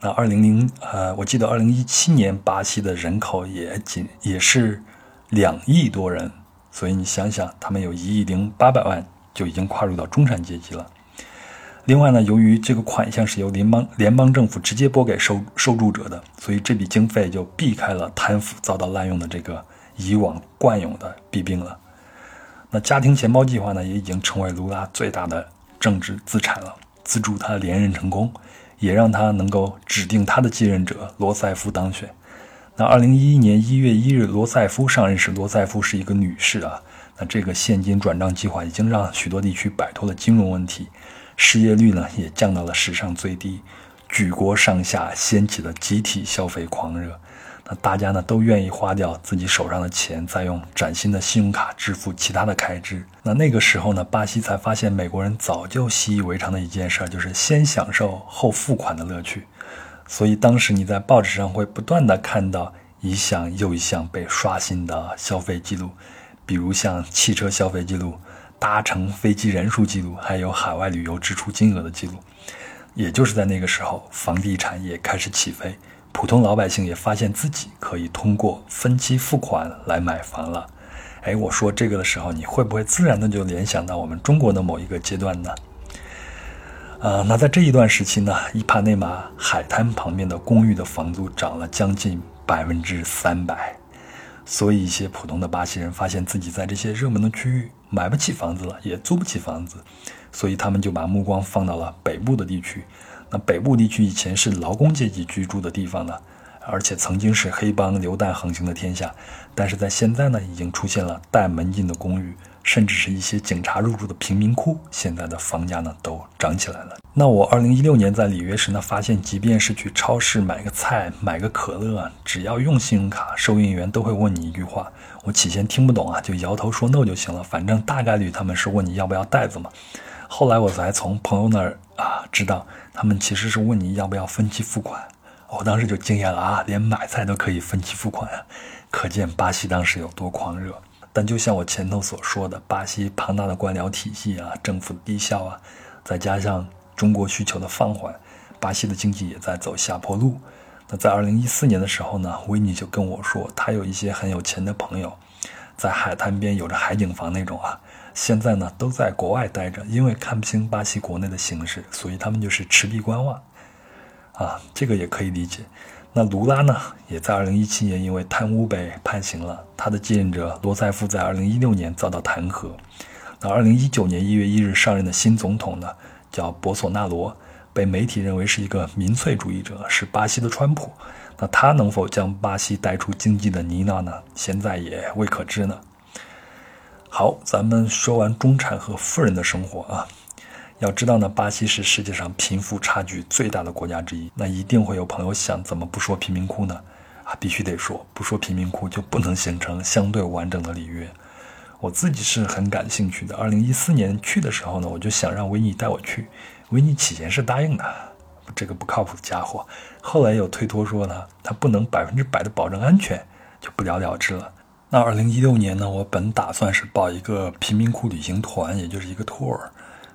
那二零零呃，我记得二零一七年巴西的人口也仅也是两亿多人。所以你想想，他们有一亿零八百万就已经跨入到中产阶级了。另外呢，由于这个款项是由联邦联邦政府直接拨给受受助者的，所以这笔经费就避开了贪腐遭到滥用的这个以往惯有的弊病了。那家庭钱包计划呢，也已经成为卢拉最大的政治资产了，资助他连任成功，也让他能够指定他的继任者罗塞夫当选。那二零一一年一月一日，罗塞夫上任时，罗塞夫是一个女士啊。那这个现金转账计划已经让许多地区摆脱了金融问题，失业率呢也降到了史上最低，举国上下掀起了集体消费狂热。那大家呢都愿意花掉自己手上的钱，再用崭新的信用卡支付其他的开支。那那个时候呢，巴西才发现美国人早就习以为常的一件事，就是先享受后付款的乐趣。所以当时你在报纸上会不断的看到一项又一项被刷新的消费记录，比如像汽车消费记录。搭乘飞机人数记录，还有海外旅游支出金额的记录，也就是在那个时候，房地产也开始起飞，普通老百姓也发现自己可以通过分期付款来买房了。哎，我说这个的时候，你会不会自然的就联想到我们中国的某一个阶段呢？啊，那在这一段时期呢，伊帕内马海滩旁边的公寓的房租涨了将近百分之三百。所以，一些普通的巴西人发现自己在这些热门的区域买不起房子了，也租不起房子，所以他们就把目光放到了北部的地区。那北部地区以前是劳工阶级居住的地方呢，而且曾经是黑帮流弹横行的天下。但是在现在呢，已经出现了带门禁的公寓。甚至是一些警察入住的贫民窟，现在的房价呢都涨起来了。那我二零一六年在里约时呢，发现即便是去超市买个菜、买个可乐，只要用信用卡，收银员都会问你一句话。我起先听不懂啊，就摇头说 no 就行了，反正大概率他们是问你要不要袋子嘛。后来我才从朋友那儿啊知道，他们其实是问你要不要分期付款。我当时就惊讶了啊，连买菜都可以分期付款啊，可见巴西当时有多狂热。但就像我前头所说的，巴西庞大的官僚体系啊，政府低效啊，再加上中国需求的放缓，巴西的经济也在走下坡路。那在二零一四年的时候呢，维尼就跟我说，他有一些很有钱的朋友，在海滩边有着海景房那种啊，现在呢都在国外待着，因为看不清巴西国内的形势，所以他们就是持币观望。啊，这个也可以理解。那卢拉呢，也在二零一七年因为贪污被判刑了。他的继任者罗塞夫在二零一六年遭到弹劾。那二零一九年一月一日上任的新总统呢，叫博索纳罗，被媒体认为是一个民粹主义者，是巴西的川普。那他能否将巴西带出经济的泥淖呢？现在也未可知呢。好，咱们说完中产和富人的生活啊。要知道呢，巴西是世界上贫富差距最大的国家之一。那一定会有朋友想，怎么不说贫民窟呢？啊，必须得说，不说贫民窟就不能形成相对完整的里约。我自己是很感兴趣的。二零一四年去的时候呢，我就想让维尼带我去。维尼起先是答应的，这个不靠谱的家伙。后来又推脱说呢，他不能百分之百的保证安全，就不了了之了。那二零一六年呢，我本打算是报一个贫民窟旅行团，也就是一个 tour。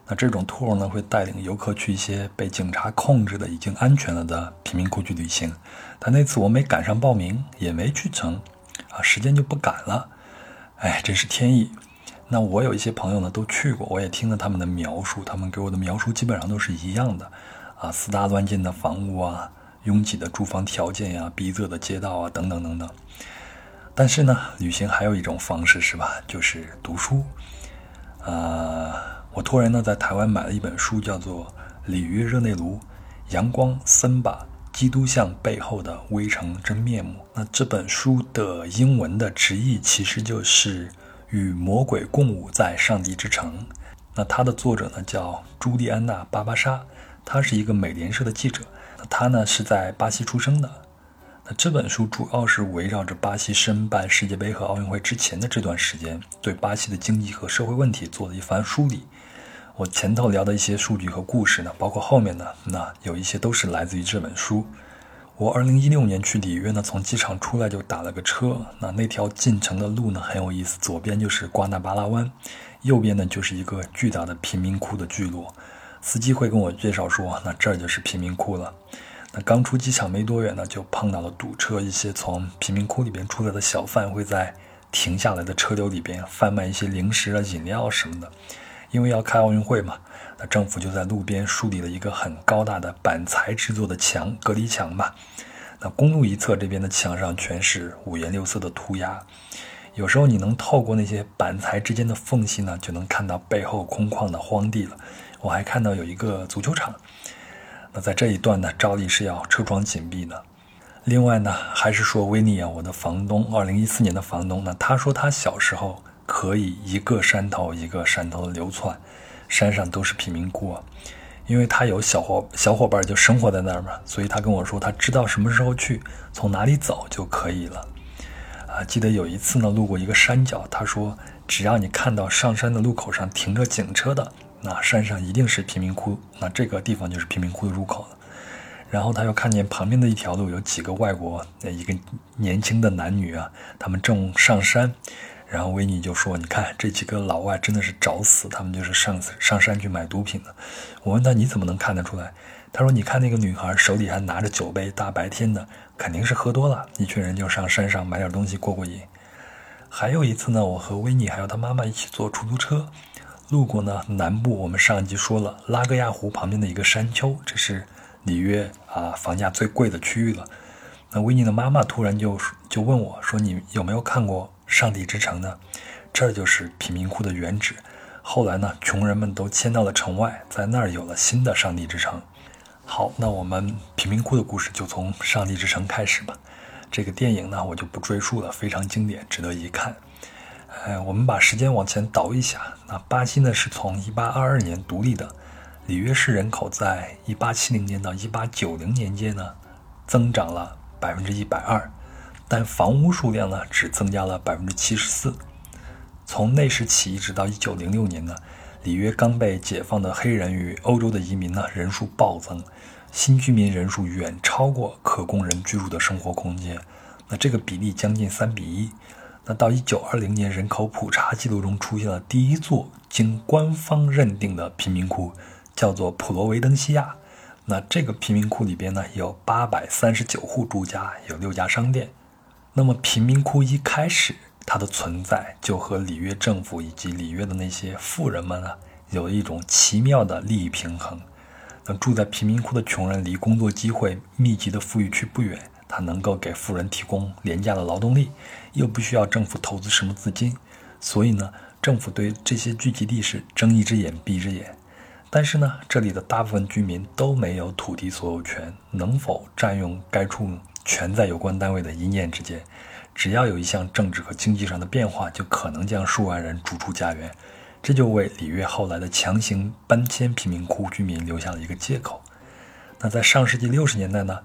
那这种 tour 呢，会带领游客去一些被警察控制的、已经安全了的贫民窟去旅行。但那次我没赶上报名，也没去成，啊，时间就不赶了。哎，真是天意。那我有一些朋友呢，都去过，我也听了他们的描述，他们给我的描述基本上都是一样的。啊，私搭乱建的房屋啊，拥挤的住房条件呀，逼仄的街道啊，等等等等。但是呢，旅行还有一种方式是吧？就是读书，啊。我托人呢在台湾买了一本书，叫做《里约热内卢：阳光森巴基督像背后的微城真面目》。那这本书的英文的直译其实就是“与魔鬼共舞在上帝之城”。那它的作者呢叫朱莉安娜·巴巴莎，她是一个美联社的记者。她呢是在巴西出生的。那这本书主要是围绕着巴西申办世界杯和奥运会之前的这段时间，对巴西的经济和社会问题做了一番梳理。我前头聊的一些数据和故事呢，包括后面的那有一些都是来自于这本书。我二零一六年去里约呢，从机场出来就打了个车。那那条进城的路呢很有意思，左边就是瓜纳巴拉湾，右边呢就是一个巨大的贫民窟的聚落。司机会跟我介绍说，那这儿就是贫民窟了。那刚出机场没多远呢，就碰到了堵车。一些从贫民窟里边出来的小贩会在停下来的车流里边贩卖一些零食啊、饮料什么的。因为要开奥运会嘛，那政府就在路边树立了一个很高大的板材制作的墙，隔离墙嘛。那公路一侧这边的墙上全是五颜六色的涂鸦，有时候你能透过那些板材之间的缝隙呢，就能看到背后空旷的荒地了。我还看到有一个足球场。那在这一段呢，照例是要车窗紧闭的。另外呢，还是说维尼啊，我的房东，二零一四年的房东，那他说他小时候。可以一个山头一个山头的流窜，山上都是贫民窟。因为他有小伙小伙伴就生活在那儿嘛，所以他跟我说他知道什么时候去，从哪里走就可以了。啊，记得有一次呢，路过一个山脚，他说只要你看到上山的路口上停着警车的，那山上一定是贫民窟，那这个地方就是贫民窟的入口了。然后他又看见旁边的一条路有几个外国一个年轻的男女啊，他们正上山。然后维尼就说：“你看这几个老外真的是找死，他们就是上上山去买毒品的。”我问他：“你怎么能看得出来？”他说：“你看那个女孩手里还拿着酒杯，大白天的肯定是喝多了。一群人就上山上买点东西过过瘾。”还有一次呢，我和维尼还有他妈妈一起坐出租车，路过呢南部，我们上一集说了拉格亚湖旁边的一个山丘，这是里约啊房价最贵的区域了。那维尼的妈妈突然就就问我说：“你有没有看过？”上帝之城呢，这就是贫民窟的原址。后来呢，穷人们都迁到了城外，在那儿有了新的上帝之城。好，那我们贫民窟的故事就从上帝之城开始吧。这个电影呢，我就不赘述了，非常经典，值得一看。呃，我们把时间往前倒一下，那巴西呢是从1822年独立的，里约市人口在1870年到1890年间呢，增长了百分之一百二。但房屋数量呢，只增加了百分之七十四。从那时起，一直到一九零六年呢，里约刚被解放的黑人与欧洲的移民呢人数暴增，新居民人数远超过可供人居住的生活空间。那这个比例将近三比一。那到一九二零年，人口普查记录中出现了第一座经官方认定的贫民窟，叫做普罗维登西亚。那这个贫民窟里边呢，有八百三十九户住家，有六家商店。那么贫民窟一开始，它的存在就和里约政府以及里约的那些富人们呢，有一种奇妙的利益平衡。那住在贫民窟的穷人离工作机会密集的富裕区不远，他能够给富人提供廉价的劳动力，又不需要政府投资什么资金，所以呢，政府对这些聚集地是睁一只眼闭一只眼。但是呢，这里的大部分居民都没有土地所有权，能否占用该处？全在有关单位的一念之间，只要有一项政治和经济上的变化，就可能将数万人逐出家园，这就为里约后来的强行搬迁贫民窟居民留下了一个借口。那在上世纪六十年代呢，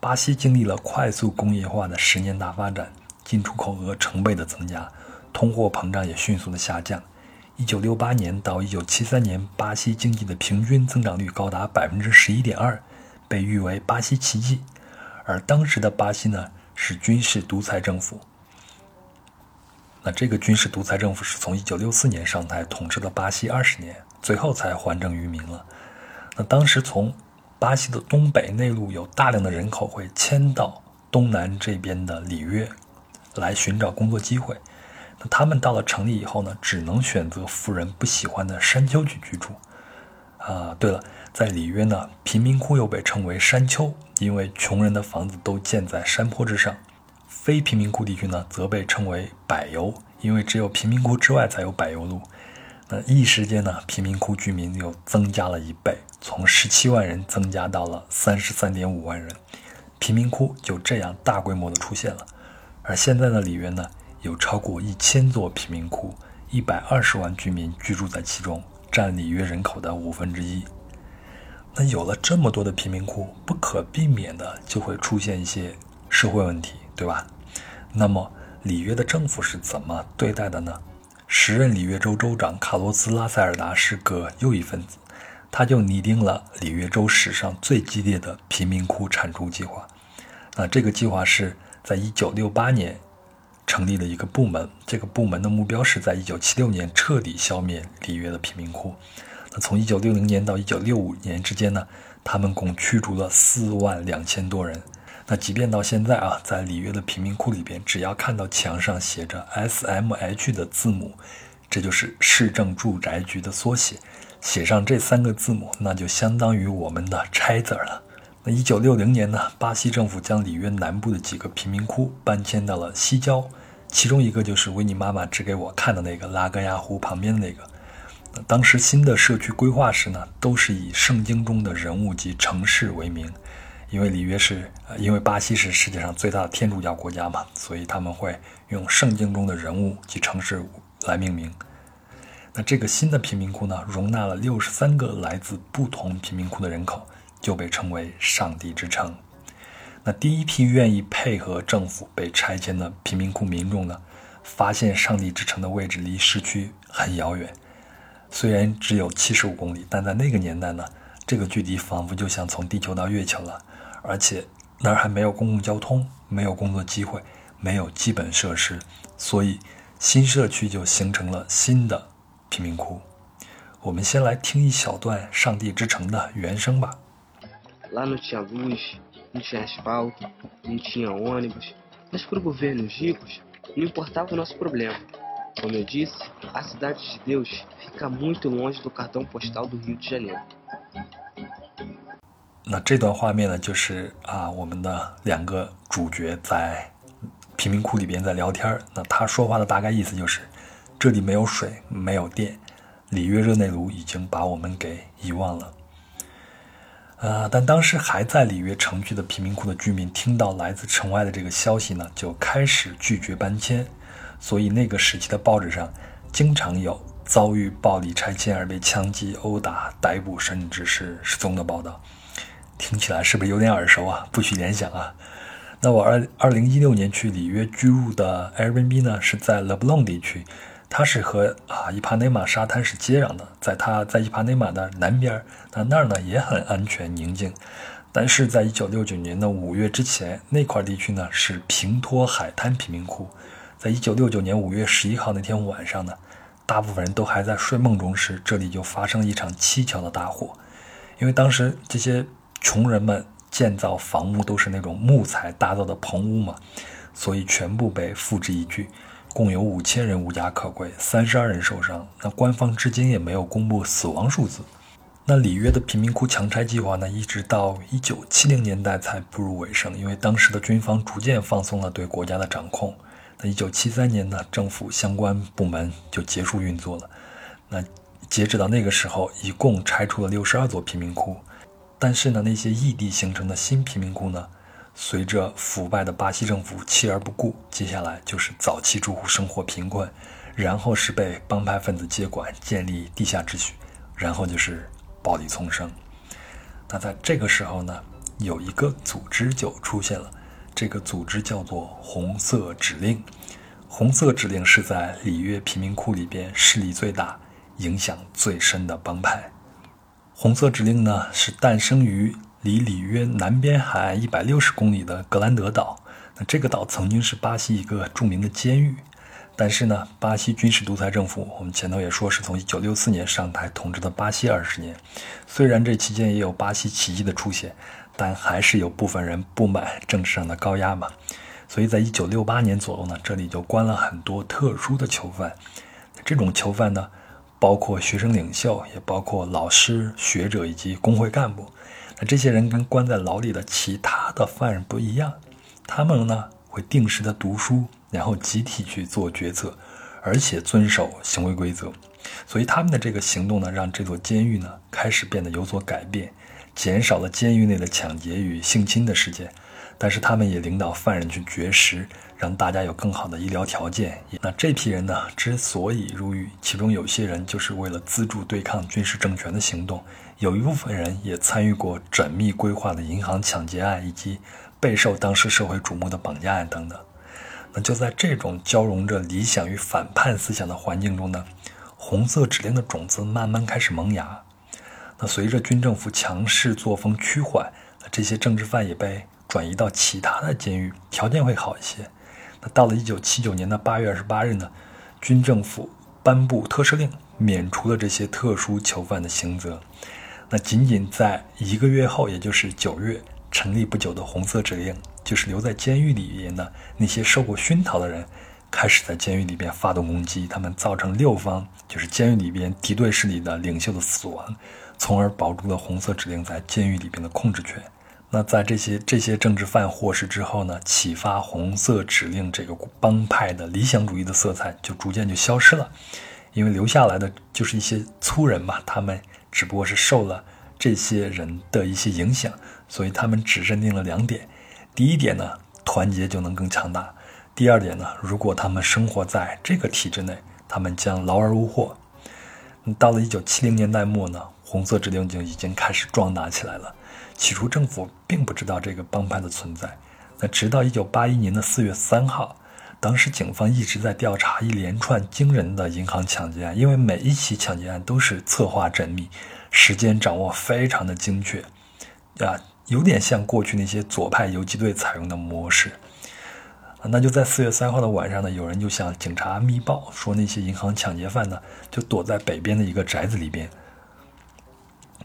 巴西经历了快速工业化的十年大发展，进出口额成倍的增加，通货膨胀也迅速的下降。一九六八年到一九七三年，巴西经济的平均增长率高达百分之十一点二，被誉为巴西奇迹。而当时的巴西呢是军事独裁政府，那这个军事独裁政府是从一九六四年上台统治了巴西二十年，最后才还政于民了。那当时从巴西的东北内陆有大量的人口会迁到东南这边的里约来寻找工作机会，那他们到了城里以后呢，只能选择富人不喜欢的山丘去居住。啊，对了。在里约呢，贫民窟又被称为山丘，因为穷人的房子都建在山坡之上；非贫民窟地区呢，则被称为柏油，因为只有贫民窟之外才有柏油路。那一时间呢，贫民窟居民又增加了一倍，从十七万人增加到了三十三点五万人，贫民窟就这样大规模的出现了。而现在的里约呢，有超过一千座贫民窟，一百二十万居民居住在其中，占里约人口的五分之一。那有了这么多的贫民窟，不可避免的就会出现一些社会问题，对吧？那么里约的政府是怎么对待的呢？时任里约州州长卡洛斯·拉塞尔达是个右翼分子，他就拟定了里约州史上最激烈的贫民窟铲除计划。那这个计划是在1968年成立了一个部门，这个部门的目标是在1976年彻底消灭里约的贫民窟。那从一九六零年到一九六五年之间呢，他们共驱逐了四万两千多人。那即便到现在啊，在里约的贫民窟里边，只要看到墙上写着 SMH 的字母，这就是市政住宅局的缩写，写上这三个字母，那就相当于我们的拆字了。那一九六零年呢，巴西政府将里约南部的几个贫民窟搬迁到了西郊，其中一个就是维尼妈妈指给我看的那个拉格亚湖旁边的那个。当时新的社区规划时呢，都是以圣经中的人物及城市为名，因为里约是，因为巴西是世界上最大的天主教国家嘛，所以他们会用圣经中的人物及城市来命名。那这个新的贫民窟呢，容纳了六十三个来自不同贫民窟的人口，就被称为“上帝之城”。那第一批愿意配合政府被拆迁的贫民窟民众呢，发现上帝之城的位置离市区很遥远，虽然只有七十五公里，但在那个年代呢，这个距离仿佛就像从地球到月球了，而且那儿还没有公共交通，没有工作机会。没有基本设施，所以新社区就形成了新的贫民窟。我们先来听一小段《上帝之城》的原声吧。Lá não tinha luz, não tinha asfalto, não tinha ônibus, mas para o governo ricos não importava o nosso problema. Como eu disse, a cidade de Deus fica muito longe do cartão postal do Rio de Janeiro. 那这段画面呢，就是啊，我们的两个主角在。贫民窟里边在聊天那他说话的大概意思就是，这里没有水，没有电，里约热内卢已经把我们给遗忘了。呃，但当时还在里约城区的贫民窟的居民听到来自城外的这个消息呢，就开始拒绝搬迁，所以那个时期的报纸上经常有遭遇暴力拆迁而被枪击、殴打、逮捕，甚至是失踪的报道。听起来是不是有点耳熟啊？不许联想啊！那我二二零一六年去里约居住的 Airbnb 呢，是在 Le Blon 地区，它是和啊伊帕内马沙滩是接壤的，在它在伊帕内马的南边，那那儿呢也很安全宁静。但是在一九六九年的五月之前，那块地区呢是平托海滩贫民窟。在一九六九年五月十一号那天晚上呢，大部分人都还在睡梦中时，这里就发生了一场蹊跷的大火，因为当时这些穷人们。建造房屋都是那种木材打造的棚屋嘛，所以全部被付之一炬，共有五千人无家可归，三十二人受伤。那官方至今也没有公布死亡数字。那里约的贫民窟强拆计划呢，一直到一九七零年代才步入尾声，因为当时的军方逐渐放松了对国家的掌控。那一九七三年呢，政府相关部门就结束运作了。那截止到那个时候，一共拆除了六十二座贫民窟。但是呢，那些异地形成的新贫民窟呢，随着腐败的巴西政府弃而不顾，接下来就是早期住户生活贫困，然后是被帮派分子接管，建立地下秩序，然后就是暴力丛生。那在这个时候呢，有一个组织就出现了，这个组织叫做红色指令。红色指令是在里约贫民窟里边势力最大、影响最深的帮派。红色指令呢，是诞生于离里约南边海岸一百六十公里的格兰德岛。那这个岛曾经是巴西一个著名的监狱，但是呢，巴西军事独裁政府，我们前头也说是从一九六四年上台统治的巴西二十年。虽然这期间也有巴西奇迹的出现，但还是有部分人不满政治上的高压嘛。所以在一九六八年左右呢，这里就关了很多特殊的囚犯。这种囚犯呢。包括学生领袖，也包括老师、学者以及工会干部。那这些人跟关在牢里的其他的犯人不一样，他们呢会定时的读书，然后集体去做决策，而且遵守行为规则。所以他们的这个行动呢，让这座监狱呢开始变得有所改变，减少了监狱内的抢劫与性侵的事件。但是他们也领导犯人去绝食，让大家有更好的医疗条件。那这批人呢，之所以入狱，其中有些人就是为了资助对抗军事政权的行动，有一部分人也参与过缜密规划的银行抢劫案，以及备受当时社会瞩目的绑架案等等。那就在这种交融着理想与反叛思想的环境中呢，红色指令的种子慢慢开始萌芽。那随着军政府强势作风趋缓，那这些政治犯也被。转移到其他的监狱，条件会好一些。那到了一九七九年的八月二十八日呢，军政府颁布特赦令，免除了这些特殊囚犯的刑责。那仅仅在一个月后，也就是九月成立不久的红色指令，就是留在监狱里边的那些受过熏陶的人，开始在监狱里边发动攻击，他们造成六方就是监狱里边敌对势力的领袖的死亡，从而保住了红色指令在监狱里边的控制权。那在这些这些政治犯获释之后呢，启发红色指令这个帮派的理想主义的色彩就逐渐就消失了，因为留下来的就是一些粗人嘛，他们只不过是受了这些人的一些影响，所以他们只认定了两点：第一点呢，团结就能更强大；第二点呢，如果他们生活在这个体制内，他们将劳而无获。到了一九七零年代末呢，红色指令就已经开始壮大起来了。起初政府并不知道这个帮派的存在，那直到一九八一年的四月三号，当时警方一直在调查一连串惊人的银行抢劫案，因为每一起抢劫案都是策划缜密，时间掌握非常的精确，啊，有点像过去那些左派游击队采用的模式。那就在四月三号的晚上呢，有人就向警察密报说，那些银行抢劫犯呢就躲在北边的一个宅子里边。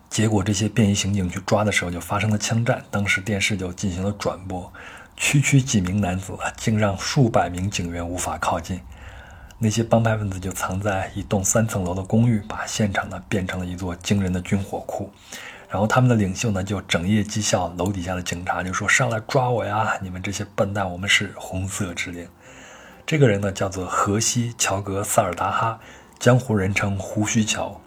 结果这些便衣刑警去抓的时候，就发生了枪战。当时电视就进行了转播，区区几名男子竟让数百名警员无法靠近。那些帮派分子就藏在一栋三层楼的公寓，把现场呢变成了一座惊人的军火库。然后他们的领袖呢，就整夜讥笑楼底下的警察，就说：“上来抓我呀！你们这些笨蛋，我们是红色指令。”这个人呢，叫做河西·乔格·萨尔达哈，江湖人称“胡须乔”。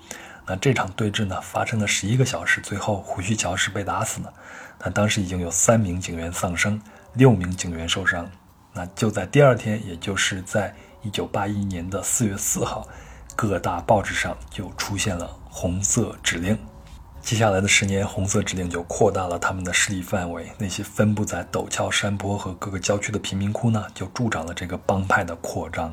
那这场对峙呢，发生了十一个小时，最后胡须乔是被打死的。那当时已经有三名警员丧生，六名警员受伤。那就在第二天，也就是在一九八一年的四月四号，各大报纸上就出现了“红色指令”。接下来的十年，红色指令就扩大了他们的势力范围。那些分布在陡峭山坡和各个郊区的贫民窟呢，就助长了这个帮派的扩张。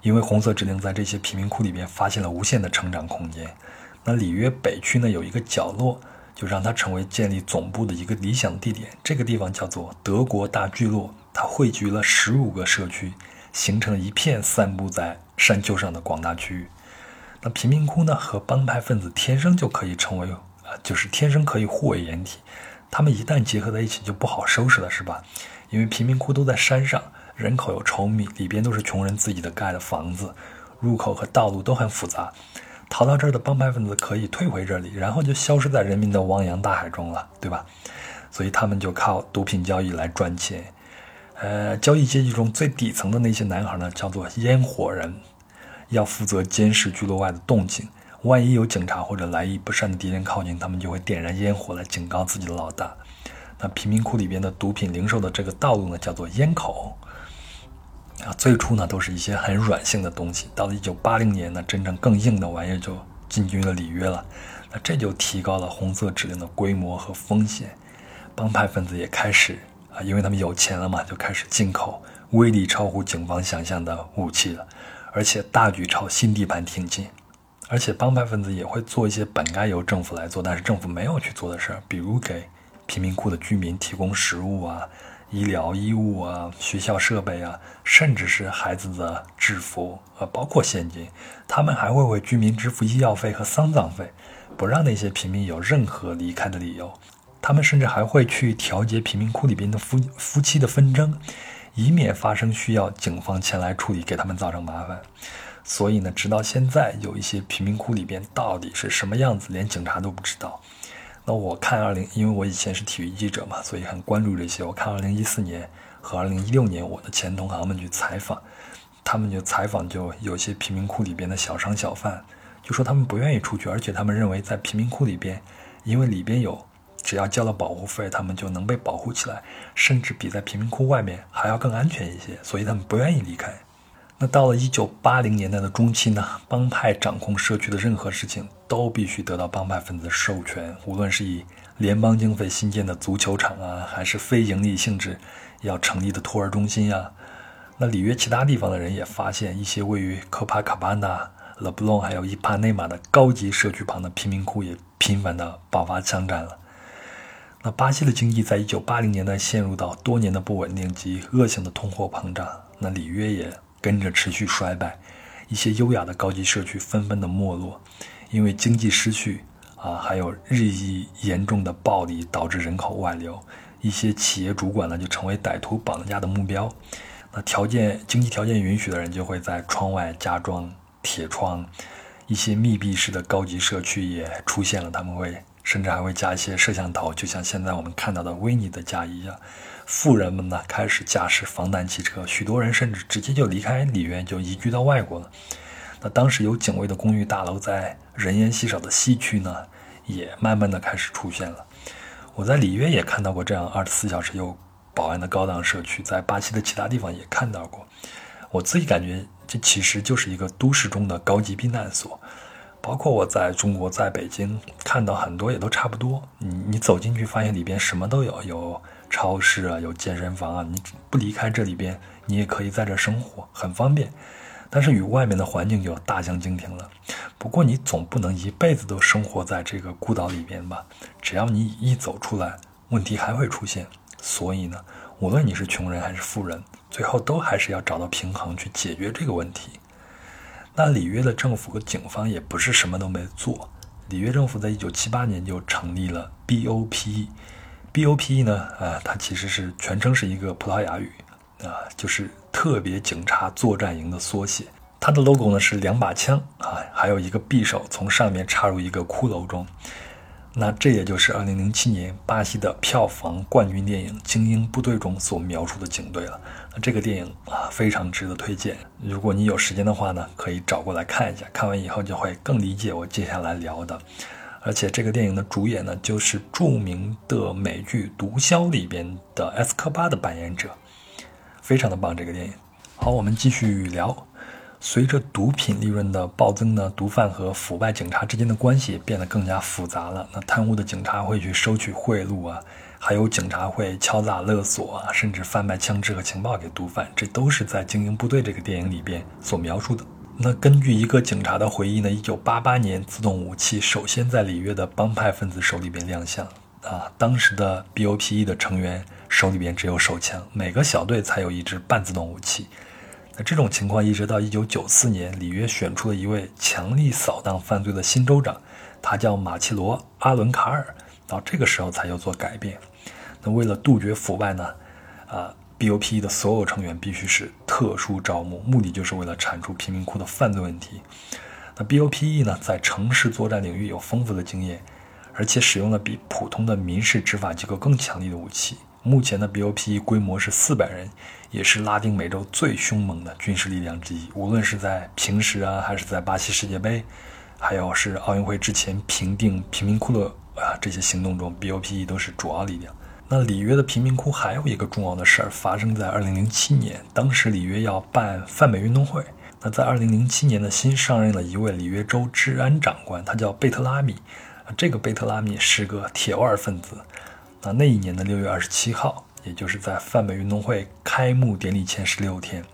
因为红色指令在这些贫民窟里边发现了无限的成长空间。那里约北区呢，有一个角落，就让它成为建立总部的一个理想地点。这个地方叫做德国大聚落，它汇聚了十五个社区，形成一片散布在山丘上的广大区域。那贫民窟呢，和帮派分子天生就可以成为。就是天生可以互为掩体，他们一旦结合在一起就不好收拾了，是吧？因为贫民窟都在山上，人口又稠密，里边都是穷人自己的盖的房子，入口和道路都很复杂。逃到这儿的帮派分子可以退回这里，然后就消失在人民的汪洋大海中了，对吧？所以他们就靠毒品交易来赚钱。呃，交易阶级中最底层的那些男孩呢，叫做烟火人，要负责监视聚落外的动静。万一有警察或者来意不善的敌人靠近，他们就会点燃烟火来警告自己的老大。那贫民窟里边的毒品零售的这个道路呢，叫做烟口。啊，最初呢都是一些很软性的东西，到了一九八零年呢，真正更硬的玩意儿就进军了里约了。那这就提高了红色指令的规模和风险。帮派分子也开始啊，因为他们有钱了嘛，就开始进口威力超乎警方想象的武器了，而且大举朝新地盘挺进。而且帮派分子也会做一些本该由政府来做，但是政府没有去做的事儿，比如给贫民窟的居民提供食物啊、医疗衣物啊、学校设备啊，甚至是孩子的制服呃，包括现金。他们还会为居民支付医药费和丧葬费，不让那些平民有任何离开的理由。他们甚至还会去调节贫民窟里边的夫夫妻的纷争，以免发生需要警方前来处理，给他们造成麻烦。所以呢，直到现在，有一些贫民窟里边到底是什么样子，连警察都不知道。那我看二零，因为我以前是体育记者嘛，所以很关注这些。我看二零一四年和二零一六年，我的前同行们去采访，他们就采访就有些贫民窟里边的小商小贩，就说他们不愿意出去，而且他们认为在贫民窟里边，因为里边有，只要交了保护费，他们就能被保护起来，甚至比在贫民窟外面还要更安全一些，所以他们不愿意离开。那到了一九八零年代的中期呢，帮派掌控社区的任何事情都必须得到帮派分子授权，无论是以联邦经费新建的足球场啊，还是非盈利性质要成立的托儿中心呀。那里约其他地方的人也发现，一些位于科帕卡巴纳、勒布隆还有伊帕内马的高级社区旁的贫民窟也频繁地爆发枪战了。那巴西的经济在一九八零年代陷入到多年的不稳定及恶性的通货膨胀，那里约也。跟着持续衰败，一些优雅的高级社区纷纷的没落，因为经济失去啊，还有日益严重的暴力导致人口外流，一些企业主管呢就成为歹徒绑架的目标。那条件经济条件允许的人就会在窗外加装铁窗，一些密闭式的高级社区也出现了，他们会甚至还会加一些摄像头，就像现在我们看到的威尼的家一样。富人们呢开始驾驶防弹汽车，许多人甚至直接就离开里约，就移居到外国了。那当时有警卫的公寓大楼在人烟稀少的西区呢，也慢慢的开始出现了。我在里约也看到过这样二十四小时有保安的高档社区，在巴西的其他地方也看到过。我自己感觉这其实就是一个都市中的高级避难所。包括我在中国，在北京看到很多也都差不多。你你走进去，发现里边什么都有，有超市啊，有健身房啊。你不离开这里边，你也可以在这生活，很方便。但是与外面的环境就大相径庭了。不过你总不能一辈子都生活在这个孤岛里面吧？只要你一走出来，问题还会出现。所以呢，无论你是穷人还是富人，最后都还是要找到平衡去解决这个问题。那里约的政府和警方也不是什么都没做。里约政府在一九七八年就成立了 B O P E，B O P E 呢，啊，它其实是全称是一个葡萄牙语，啊，就是特别警察作战营的缩写。它的 logo 呢是两把枪啊，还有一个匕首从上面插入一个骷髅中。那这也就是2007年巴西的票房冠军电影《精英部队》中所描述的警队了。那这个电影啊，非常值得推荐。如果你有时间的话呢，可以找过来看一下。看完以后就会更理解我接下来聊的。而且这个电影的主演呢，就是著名的美剧《毒枭》里边的埃斯科巴的扮演者，非常的棒。这个电影。好，我们继续聊。随着毒品利润的暴增呢，毒贩和腐败警察之间的关系变得更加复杂了。那贪污的警察会去收取贿赂啊，还有警察会敲诈勒索啊，甚至贩卖枪支和情报给毒贩，这都是在《精英部队》这个电影里边所描述的。那根据一个警察的回忆呢，一九八八年，自动武器首先在里约的帮派分子手里边亮相啊，当时的 BOPE 的成员手里边只有手枪，每个小队才有一支半自动武器。那这种情况一直到一九九四年，里约选出了一位强力扫荡犯罪的新州长，他叫马奇罗·阿伦卡尔，到这个时候才有做改变。那为了杜绝腐败呢，啊，BOP 的所有成员必须是特殊招募，目的就是为了铲除贫民窟的犯罪问题。那 BOPE 呢，在城市作战领域有丰富的经验，而且使用了比普通的民事执法机构更强力的武器。目前的 BOP 规模是四百人，也是拉丁美洲最凶猛的军事力量之一。无论是在平时啊，还是在巴西世界杯，还有是奥运会之前平定贫民窟的啊这些行动中，BOP 都是主要力量。那里约的贫民窟还有一个重要的事儿发生在2007年，当时里约要办泛美运动会。那在2007年的新上任了一位里约州治安长官，他叫贝特拉米。这个贝特拉米是个铁腕分子。那那一年的六月二十七号，也就是在泛美运动会开幕典礼前十六天，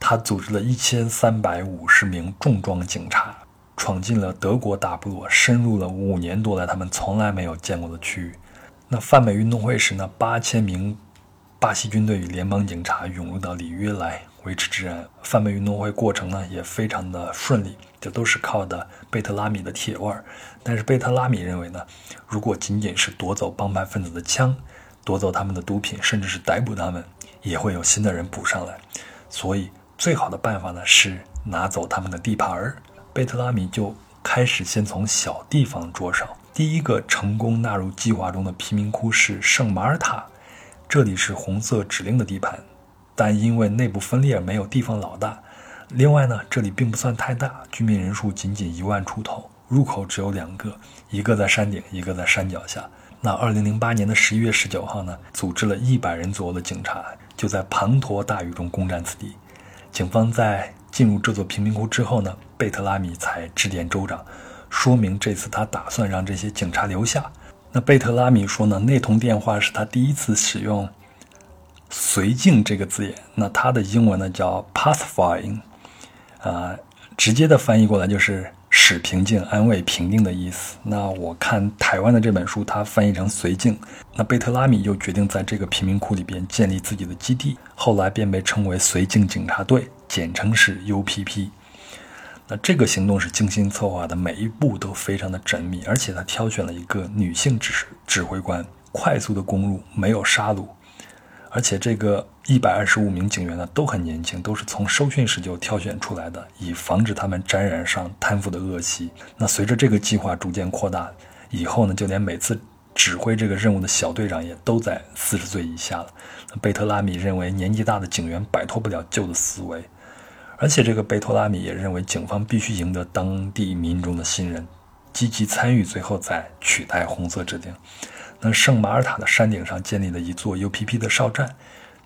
他组织了一千三百五十名重装警察，闯进了德国大部落，深入了五年多来他们从来没有见过的区域。那泛美运动会时呢，八千名巴西军队与联邦警察涌入到里约来。维持治安，泛美运动会过程呢也非常的顺利，这都是靠的贝特拉米的铁腕。但是贝特拉米认为呢，如果仅仅是夺走帮派分子的枪，夺走他们的毒品，甚至是逮捕他们，也会有新的人补上来。所以最好的办法呢是拿走他们的地盘儿。贝特拉米就开始先从小地方着手。第一个成功纳入计划中的贫民窟是圣马尔塔，这里是红色指令的地盘。但因为内部分裂没有地方老大，另外呢，这里并不算太大，居民人数仅仅一万出头，入口只有两个，一个在山顶，一个在山脚下。那二零零八年的十一月十九号呢，组织了一百人左右的警察，就在滂沱大雨中攻占此地。警方在进入这座贫民窟之后呢，贝特拉米才致电州长，说明这次他打算让这些警察留下。那贝特拉米说呢，那通电话是他第一次使用。绥靖这个字眼，那它的英文呢叫 pacifying，啊，直接的翻译过来就是使平静、安慰、平定的意思。那我看台湾的这本书，它翻译成绥靖。那贝特拉米又决定在这个贫民窟里边建立自己的基地，后来便被称为绥靖警察队，简称是 UPP。那这个行动是精心策划的，每一步都非常的缜密，而且他挑选了一个女性指指挥官，快速的攻入，没有杀戮。而且这个一百二十五名警员呢都很年轻，都是从受训时就挑选出来的，以防止他们沾染上贪腐的恶习。那随着这个计划逐渐扩大，以后呢，就连每次指挥这个任务的小队长也都在四十岁以下了。贝特拉米认为年纪大的警员摆脱不了旧的思维，而且这个贝托拉米也认为警方必须赢得当地民众的信任，积极参与，最后再取代红色指令。那圣马尔塔的山顶上建立了一座 UPP 的哨站，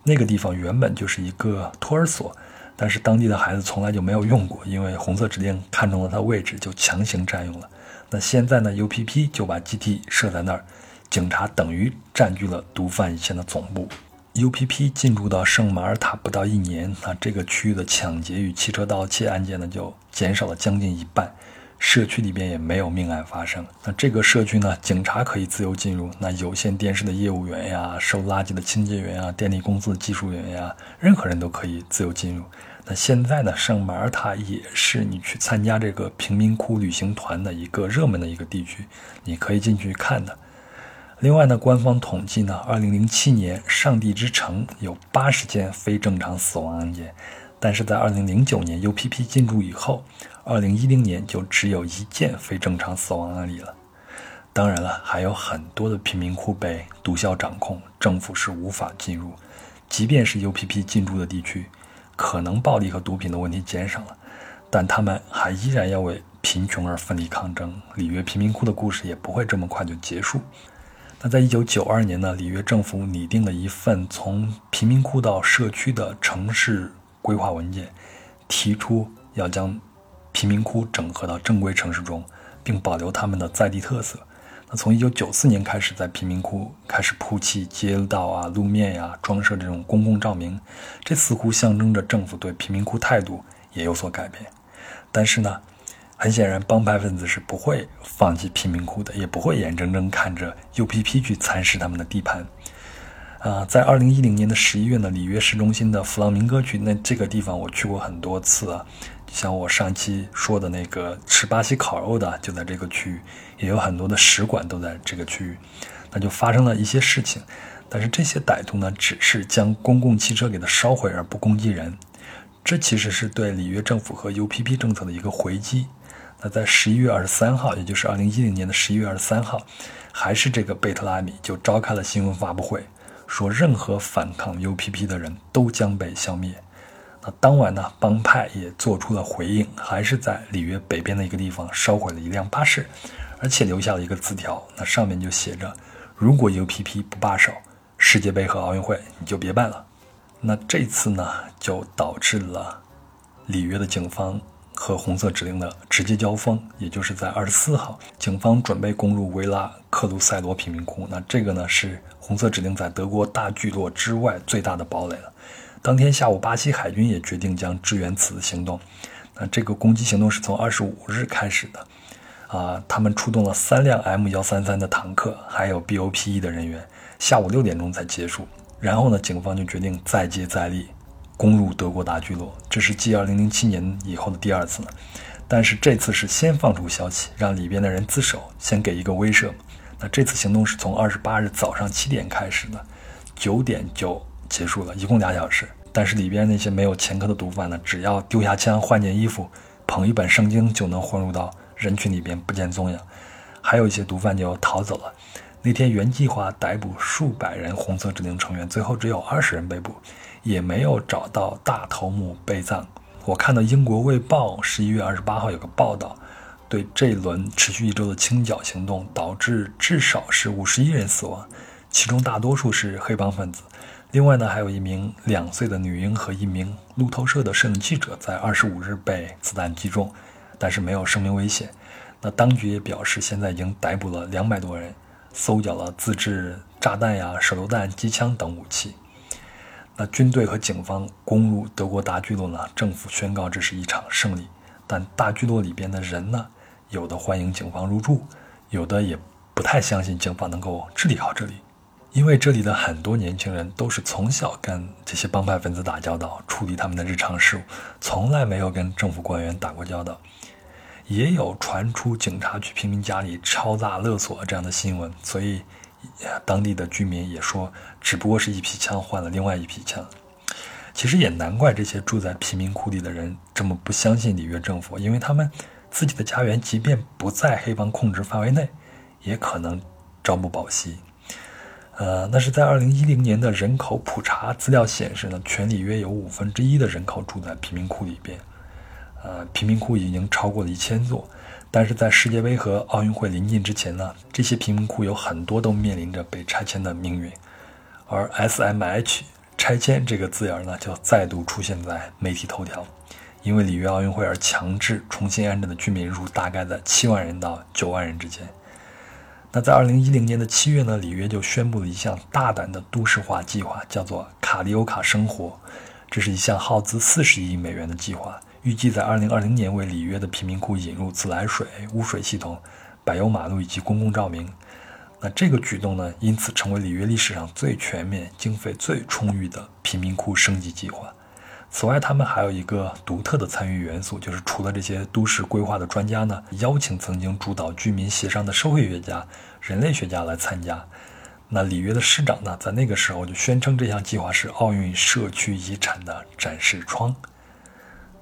那个地方原本就是一个托儿所，但是当地的孩子从来就没有用过，因为红色指令看中了它位置，就强行占用了。那现在呢？UPP 就把基地设在那儿，警察等于占据了毒贩以前的总部。UPP 进驻到圣马尔塔不到一年，那这个区域的抢劫与汽车盗窃案件呢就减少了将近一半。社区里边也没有命案发生。那这个社区呢，警察可以自由进入。那有线电视的业务员呀，收垃圾的清洁员啊，电力公司的技术员呀，任何人都可以自由进入。那现在呢，圣马尔塔也是你去参加这个贫民窟旅行团的一个热门的一个地区，你可以进去看的。另外呢，官方统计呢，二零零七年上帝之城有八十件非正常死亡案件，但是在二零零九年 UPP 进驻以后。二零一零年就只有一件非正常死亡案例了。当然了，还有很多的贫民窟被毒枭掌控，政府是无法进入。即便是 UPP 进驻的地区，可能暴力和毒品的问题减少了，但他们还依然要为贫穷而奋力抗争。里约贫民窟的故事也不会这么快就结束。那在一九九二年呢，里约政府拟定了一份从贫民窟到社区的城市规划文件，提出要将贫民窟整合到正规城市中，并保留他们的在地特色。那从1994年开始，在贫民窟开始铺砌街道啊、路面呀，装设这种公共照明，这似乎象征着政府对贫民窟态度也有所改变。但是呢，很显然，帮派分子是不会放弃贫民窟的，也不会眼睁睁看着 UPP 去蚕食他们的地盘。啊，在2010年的11月呢，里约市中心的弗朗明哥区，那这个地方我去过很多次啊。像我上期说的那个吃巴西烤肉的，就在这个区域，也有很多的使馆都在这个区域，那就发生了一些事情。但是这些歹徒呢，只是将公共汽车给它烧毁而不攻击人，这其实是对里约政府和 UPP 政策的一个回击。那在十一月二十三号，也就是二零一零年的十一月二十三号，还是这个贝特拉米就召开了新闻发布会，说任何反抗 UPP 的人都将被消灭。那当晚呢，帮派也做出了回应，还是在里约北边的一个地方烧毁了一辆巴士，而且留下了一个字条，那上面就写着：“如果 UPP 不罢手，世界杯和奥运会你就别办了。”那这次呢，就导致了里约的警方和红色指令的直接交锋，也就是在二十四号，警方准备攻入维拉克鲁塞罗贫民窟，那这个呢是红色指令在德国大聚落之外最大的堡垒了。当天下午，巴西海军也决定将支援此次行动。那这个攻击行动是从二十五日开始的，啊，他们出动了三辆 M 幺三三的坦克，还有 BOPE 的人员，下午六点钟才结束。然后呢，警方就决定再接再厉，攻入德国大聚落。这是继二零零七年以后的第二次，但是这次是先放出消息，让里边的人自首，先给一个威慑。那这次行动是从二十八日早上七点开始的，九点就。结束了，一共俩小时。但是里边那些没有前科的毒贩呢，只要丢下枪、换件衣服、捧一本圣经，就能混入到人群里边不见踪影。还有一些毒贩就逃走了。那天原计划逮捕数百人红色指令成员，最后只有二十人被捕，也没有找到大头目被葬。我看到英国《卫报》十一月二十八号有个报道，对这一轮持续一周的清剿行动导致至少是五十一人死亡，其中大多数是黑帮分子。另外呢，还有一名两岁的女婴和一名路透社的摄影记者在二十五日被子弹击中，但是没有生命危险。那当局也表示，现在已经逮捕了两百多人，搜缴了自制炸弹呀、手榴弹、机枪等武器。那军队和警方攻入德国大聚落呢？政府宣告这是一场胜利，但大聚落里边的人呢，有的欢迎警方入住，有的也不太相信警方能够治理好这里。因为这里的很多年轻人都是从小跟这些帮派分子打交道，处理他们的日常事务，从来没有跟政府官员打过交道。也有传出警察去平民家里敲诈勒索这样的新闻，所以当地的居民也说，只不过是一批枪换了另外一批枪。其实也难怪这些住在贫民窟里的人这么不相信里约政府，因为他们自己的家园即便不在黑帮控制范围内，也可能朝不保夕。呃，那是在二零一零年的人口普查资料显示呢，全里约有五分之一的人口住在贫民窟里边，呃，贫民窟已经超过了一千座。但是在世界杯和奥运会临近之前呢，这些贫民窟有很多都面临着被拆迁的命运。而 SMH 拆迁这个字眼呢，就再度出现在媒体头条。因为里约奥运会而强制重新安置的居民数大概在七万人到九万人之间。那在二零一零年的七月呢，里约就宣布了一项大胆的都市化计划，叫做卡利欧卡生活。这是一项耗资四十亿美元的计划，预计在二零二零年为里约的贫民窟引入自来水、污水系统、柏油马路以及公共照明。那这个举动呢，因此成为里约历史上最全面、经费最充裕的贫民窟升级计划。此外，他们还有一个独特的参与元素，就是除了这些都市规划的专家呢，邀请曾经主导居民协商的社会学家、人类学家来参加。那里约的市长呢，在那个时候就宣称这项计划是奥运社区遗产的展示窗。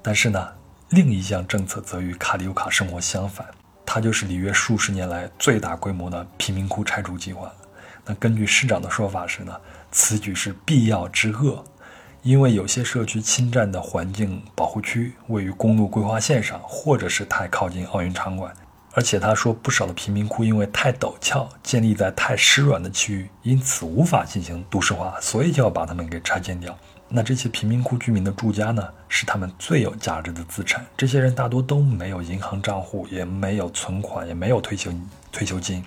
但是呢，另一项政策则与卡里乌卡生活相反，它就是里约数十年来最大规模的贫民窟拆除计划。那根据市长的说法是呢，此举是必要之恶。因为有些社区侵占的环境保护区位于公路规划线上，或者是太靠近奥运场馆，而且他说不少的贫民窟因为太陡峭，建立在太湿软的区域，因此无法进行都市化，所以就要把它们给拆迁掉。那这些贫民窟居民的住家呢，是他们最有价值的资产。这些人大多都没有银行账户，也没有存款，也没有退休退休金，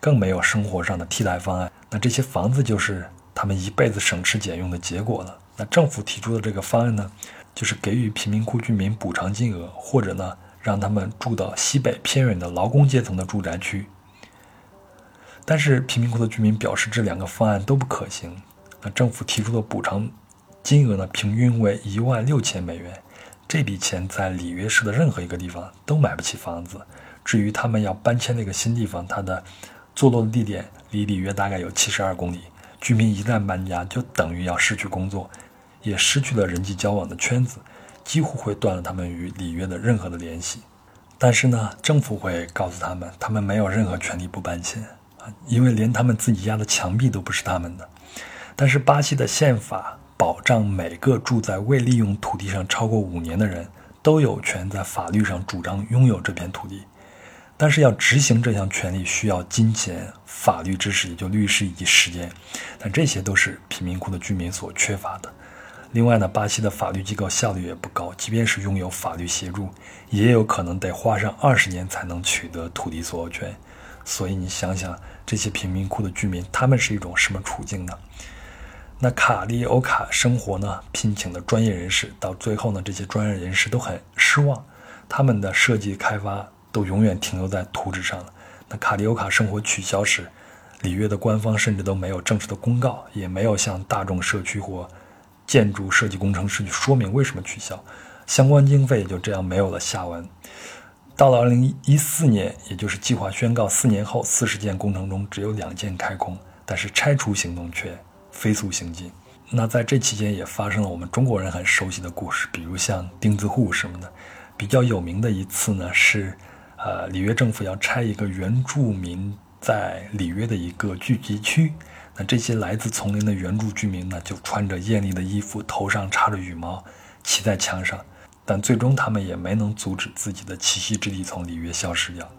更没有生活上的替代方案。那这些房子就是他们一辈子省吃俭用的结果了。政府提出的这个方案呢，就是给予贫民窟居民补偿金额，或者呢让他们住到西北偏远的劳工阶层的住宅区。但是贫民窟的居民表示这两个方案都不可行。那政府提出的补偿金额呢，平均为一万六千美元，这笔钱在里约市的任何一个地方都买不起房子。至于他们要搬迁那个新地方，它的坐落的地点离里约大概有七十二公里。居民一旦搬家，就等于要失去工作，也失去了人际交往的圈子，几乎会断了他们与里约的任何的联系。但是呢，政府会告诉他们，他们没有任何权利不搬迁啊，因为连他们自己家的墙壁都不是他们的。但是巴西的宪法保障每个住在未利用土地上超过五年的人都有权在法律上主张拥有这片土地。但是要执行这项权利，需要金钱、法律知识，也就律师以及时间。但这些都是贫民窟的居民所缺乏的。另外呢，巴西的法律机构效率也不高，即便是拥有法律协助，也有可能得花上二十年才能取得土地所有权。所以你想想，这些贫民窟的居民，他们是一种什么处境呢？那卡利欧卡生活呢，聘请的专业人士，到最后呢，这些专业人士都很失望，他们的设计开发。都永远停留在图纸上了。那卡利欧卡生活取消时，里约的官方甚至都没有正式的公告，也没有向大众社区或建筑设计工程师去说明为什么取消，相关经费也就这样没有了下文。到了2014年，也就是计划宣告四年后，四十件工程中只有两件开工，但是拆除行动却飞速行进。那在这期间也发生了我们中国人很熟悉的故事，比如像钉子户什么的。比较有名的一次呢是。呃，里约政府要拆一个原住民在里约的一个聚集区，那这些来自丛林的原住居民呢，就穿着艳丽的衣服，头上插着羽毛，骑在墙上，但最终他们也没能阻止自己的栖息之地从里约消失掉。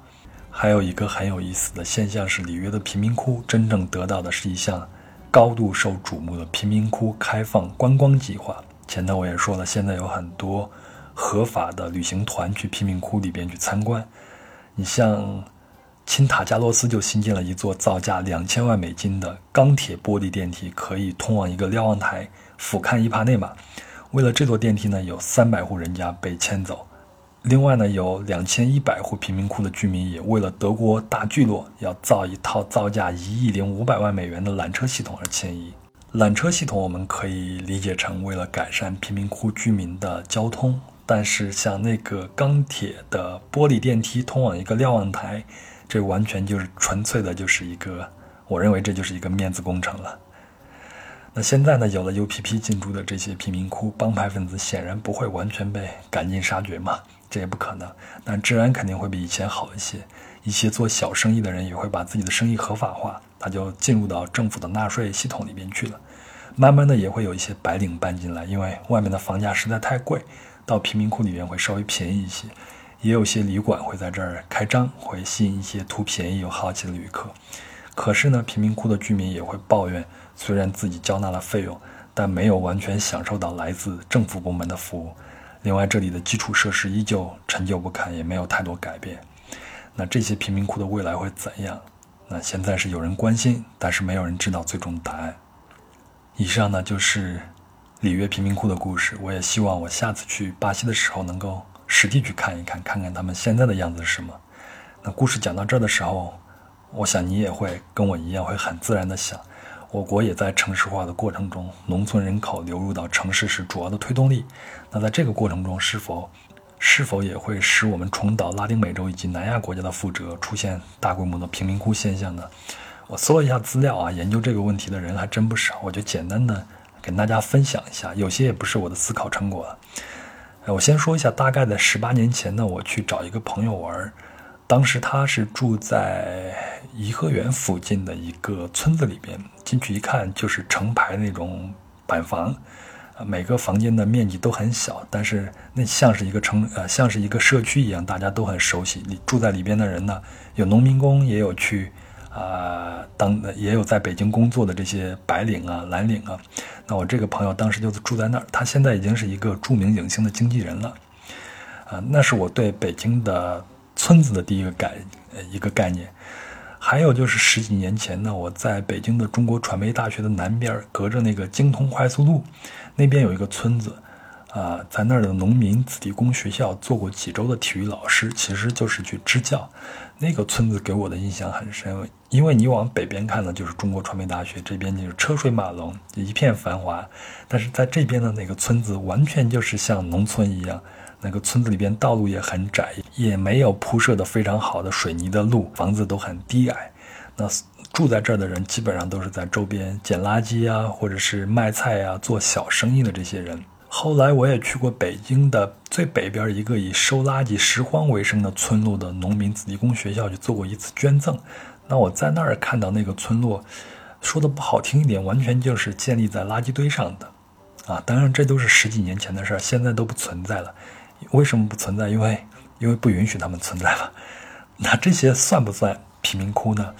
还有一个很有意思的现象是，里约的贫民窟真正得到的是一项高度受瞩目的贫民窟开放观光计划。前头我也说了，现在有很多合法的旅行团去贫民窟里边去参观。你像，钦塔加洛斯就新建了一座造价两千万美金的钢铁玻璃电梯，可以通往一个瞭望台，俯瞰伊帕内马。为了这座电梯呢，有三百户人家被迁走。另外呢，有两千一百户贫民窟的居民也为了德国大聚落要造一套造价一亿零五百万美元的缆车系统而迁移。缆车系统我们可以理解成为了改善贫民窟居民的交通。但是像那个钢铁的玻璃电梯通往一个瞭望台，这完全就是纯粹的，就是一个，我认为这就是一个面子工程了。那现在呢，有了 UPP 进驻的这些贫民窟，帮派分子显然不会完全被赶尽杀绝嘛，这也不可能。但治安肯定会比以前好一些，一些做小生意的人也会把自己的生意合法化，他就进入到政府的纳税系统里边去了。慢慢的也会有一些白领搬进来，因为外面的房价实在太贵。到贫民窟里面会稍微便宜一些，也有些旅馆会在这儿开张，会吸引一些图便宜又好奇的旅客。可是呢，贫民窟的居民也会抱怨，虽然自己交纳了费用，但没有完全享受到来自政府部门的服务。另外，这里的基础设施依旧陈旧不堪，也没有太多改变。那这些贫民窟的未来会怎样？那现在是有人关心，但是没有人知道最终答案。以上呢就是里约贫民窟的故事。我也希望我下次去巴西的时候能够实地去看一看，看看他们现在的样子是什么。那故事讲到这儿的时候，我想你也会跟我一样，会很自然的想。我国也在城市化的过程中，农村人口流入到城市是主要的推动力。那在这个过程中，是否是否也会使我们重蹈拉丁美洲以及南亚国家的覆辙，出现大规模的贫民窟现象呢？我搜了一下资料啊，研究这个问题的人还真不少。我就简单的跟大家分享一下，有些也不是我的思考成果。我先说一下，大概在十八年前呢，我去找一个朋友玩。当时他是住在颐和园附近的一个村子里边，进去一看就是成排那种板房，每个房间的面积都很小，但是那像是一个城呃像是一个社区一样，大家都很熟悉。你住在里边的人呢，有农民工，也有去啊当也有在北京工作的这些白领啊蓝领啊。那我这个朋友当时就住在那儿，他现在已经是一个著名影星的经纪人了，啊，那是我对北京的。村子的第一个概一个概念，还有就是十几年前呢，我在北京的中国传媒大学的南边，隔着那个京通快速路，那边有一个村子，啊，在那儿的农民子弟工学校做过几周的体育老师，其实就是去支教。那个村子给我的印象很深，因为你往北边看呢，就是中国传媒大学，这边就是车水马龙，一片繁华，但是在这边的那个村子，完全就是像农村一样。那个村子里边道路也很窄，也没有铺设的非常好的水泥的路，房子都很低矮。那住在这儿的人基本上都是在周边捡垃圾啊，或者是卖菜啊，做小生意的这些人。后来我也去过北京的最北边一个以收垃圾拾荒为生的村落的农民子弟工学校去做过一次捐赠。那我在那儿看到那个村落，说的不好听一点，完全就是建立在垃圾堆上的。啊，当然这都是十几年前的事儿，现在都不存在了。为什么不存在？因为，因为不允许他们存在了。那这些算不算贫民窟呢？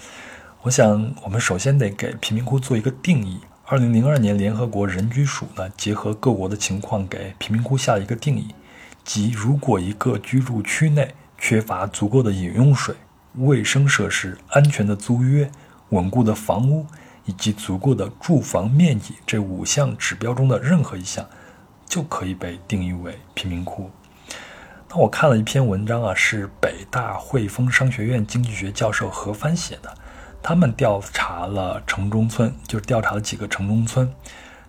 我想，我们首先得给贫民窟做一个定义。二零零二年，联合国人居署呢，结合各国的情况，给贫民窟下一个定义，即如果一个居住区内缺乏足够的饮用水、卫生设施、安全的租约、稳固的房屋以及足够的住房面积这五项指标中的任何一项，就可以被定义为贫民窟。那我看了一篇文章啊，是北大汇丰商学院经济学教授何帆写的。他们调查了城中村，就是调查了几个城中村，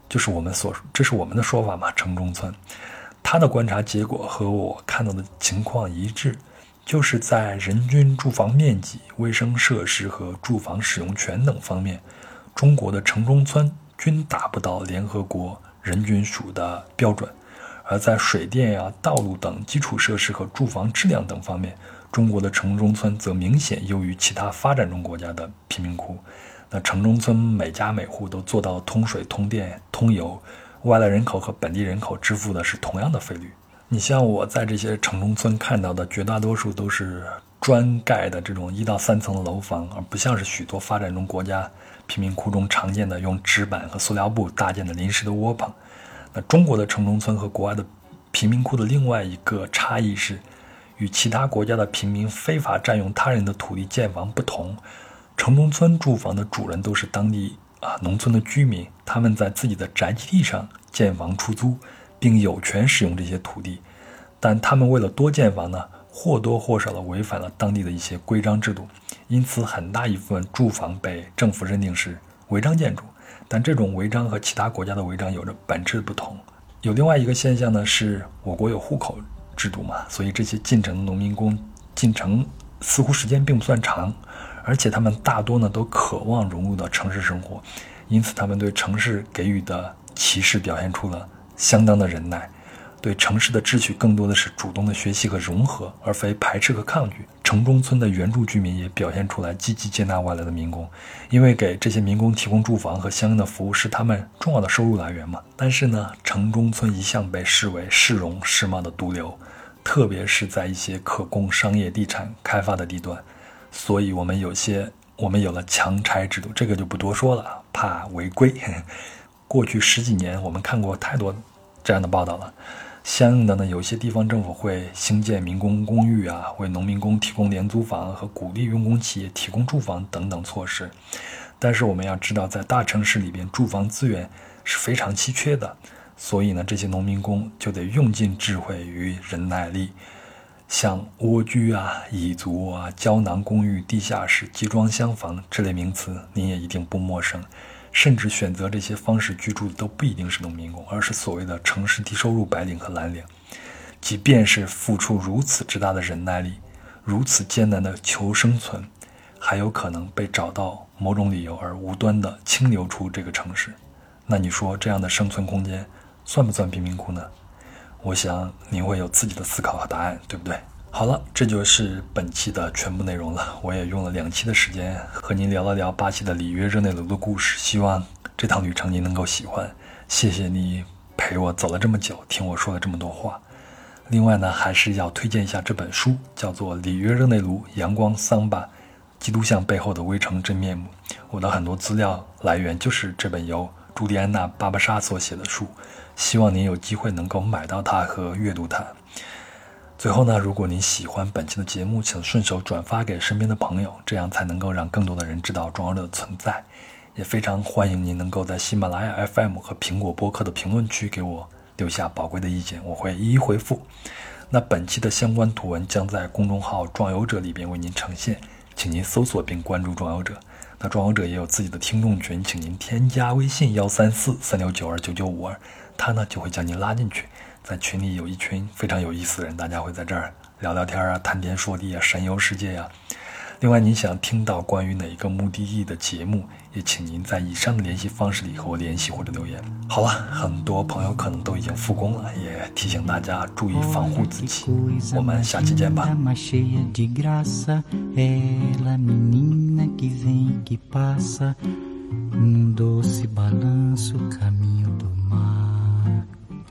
就是我们所这是我们的说法嘛，城中村。他的观察结果和我看到的情况一致，就是在人均住房面积、卫生设施和住房使用权等方面，中国的城中村均达不到联合国人均署的标准。而在水电呀、道路等基础设施和住房质量等方面，中国的城中村则明显优于其他发展中国家的贫民窟。那城中村每家每户都做到通水、通电、通油，外来人口和本地人口支付的是同样的费率。你像我在这些城中村看到的，绝大多数都是砖盖的这种一到三层的楼房，而不像是许多发展中国家贫民窟中常见的用纸板和塑料布搭建的临时的窝棚。那中国的城中村和国外的贫民窟的另外一个差异是，与其他国家的平民非法占用他人的土地建房不同，城中村住房的主人都是当地啊农村的居民，他们在自己的宅基地上建房出租，并有权使用这些土地，但他们为了多建房呢，或多或少的违反了当地的一些规章制度，因此很大一部分住房被政府认定是违章建筑。但这种违章和其他国家的违章有着本质不同。有另外一个现象呢，是我国有户口制度嘛，所以这些进城的农民工进城似乎时间并不算长，而且他们大多呢都渴望融入到城市生活，因此他们对城市给予的歧视表现出了相当的忍耐。对城市的秩序更多的是主动的学习和融合，而非排斥和抗拒。城中村的原住居民也表现出来积极接纳外来的民工，因为给这些民工提供住房和相应的服务是他们重要的收入来源嘛。但是呢，城中村一向被视为市容市貌的毒瘤，特别是在一些可供商业地产开发的地段。所以，我们有些我们有了强拆制度，这个就不多说了，怕违规。<laughs> 过去十几年，我们看过太多这样的报道了。相应的呢，有些地方政府会兴建民工公寓啊，为农民工提供廉租房和鼓励用工企业提供住房等等措施。但是我们要知道，在大城市里边，住房资源是非常稀缺的，所以呢，这些农民工就得用尽智慧与忍耐力，像蜗居啊、蚁族啊、胶囊公寓、地下室、集装箱房这类名词，您也一定不陌生。甚至选择这些方式居住的都不一定是农民工，而是所谓的城市低收入白领和蓝领。即便是付出如此之大的忍耐力，如此艰难的求生存，还有可能被找到某种理由而无端的清流出这个城市。那你说这样的生存空间算不算贫民窟呢？我想您会有自己的思考和答案，对不对？好了，这就是本期的全部内容了。我也用了两期的时间和您聊了聊巴西的里约热内卢的故事，希望这趟旅程您能够喜欢。谢谢你陪我走了这么久，听我说了这么多话。另外呢，还是要推荐一下这本书，叫做《里约热内卢：阳光桑巴，基督像背后的微城真面目》。我的很多资料来源就是这本由朱迪安娜·巴巴莎所写的书，希望您有机会能够买到它和阅读它。最后呢，如果您喜欢本期的节目，请顺手转发给身边的朋友，这样才能够让更多的人知道壮游者的存在。也非常欢迎您能够在喜马拉雅 FM 和苹果播客的评论区给我留下宝贵的意见，我会一一回复。那本期的相关图文将在公众号“壮游者”里边为您呈现，请您搜索并关注“壮游者”。那壮游者也有自己的听众群，请您添加微信幺三四三六九二九九五二，他呢就会将您拉进去。在群里有一群非常有意思的人，大家会在这儿聊聊天啊，谈天说地啊，神游世界呀。另外，您想听到关于哪一个目的地的节目，也请您在以上的联系方式里和我联系或者留言。好了，很多朋友可能都已经复工了，也提醒大家注意防护自己。我们下期见吧。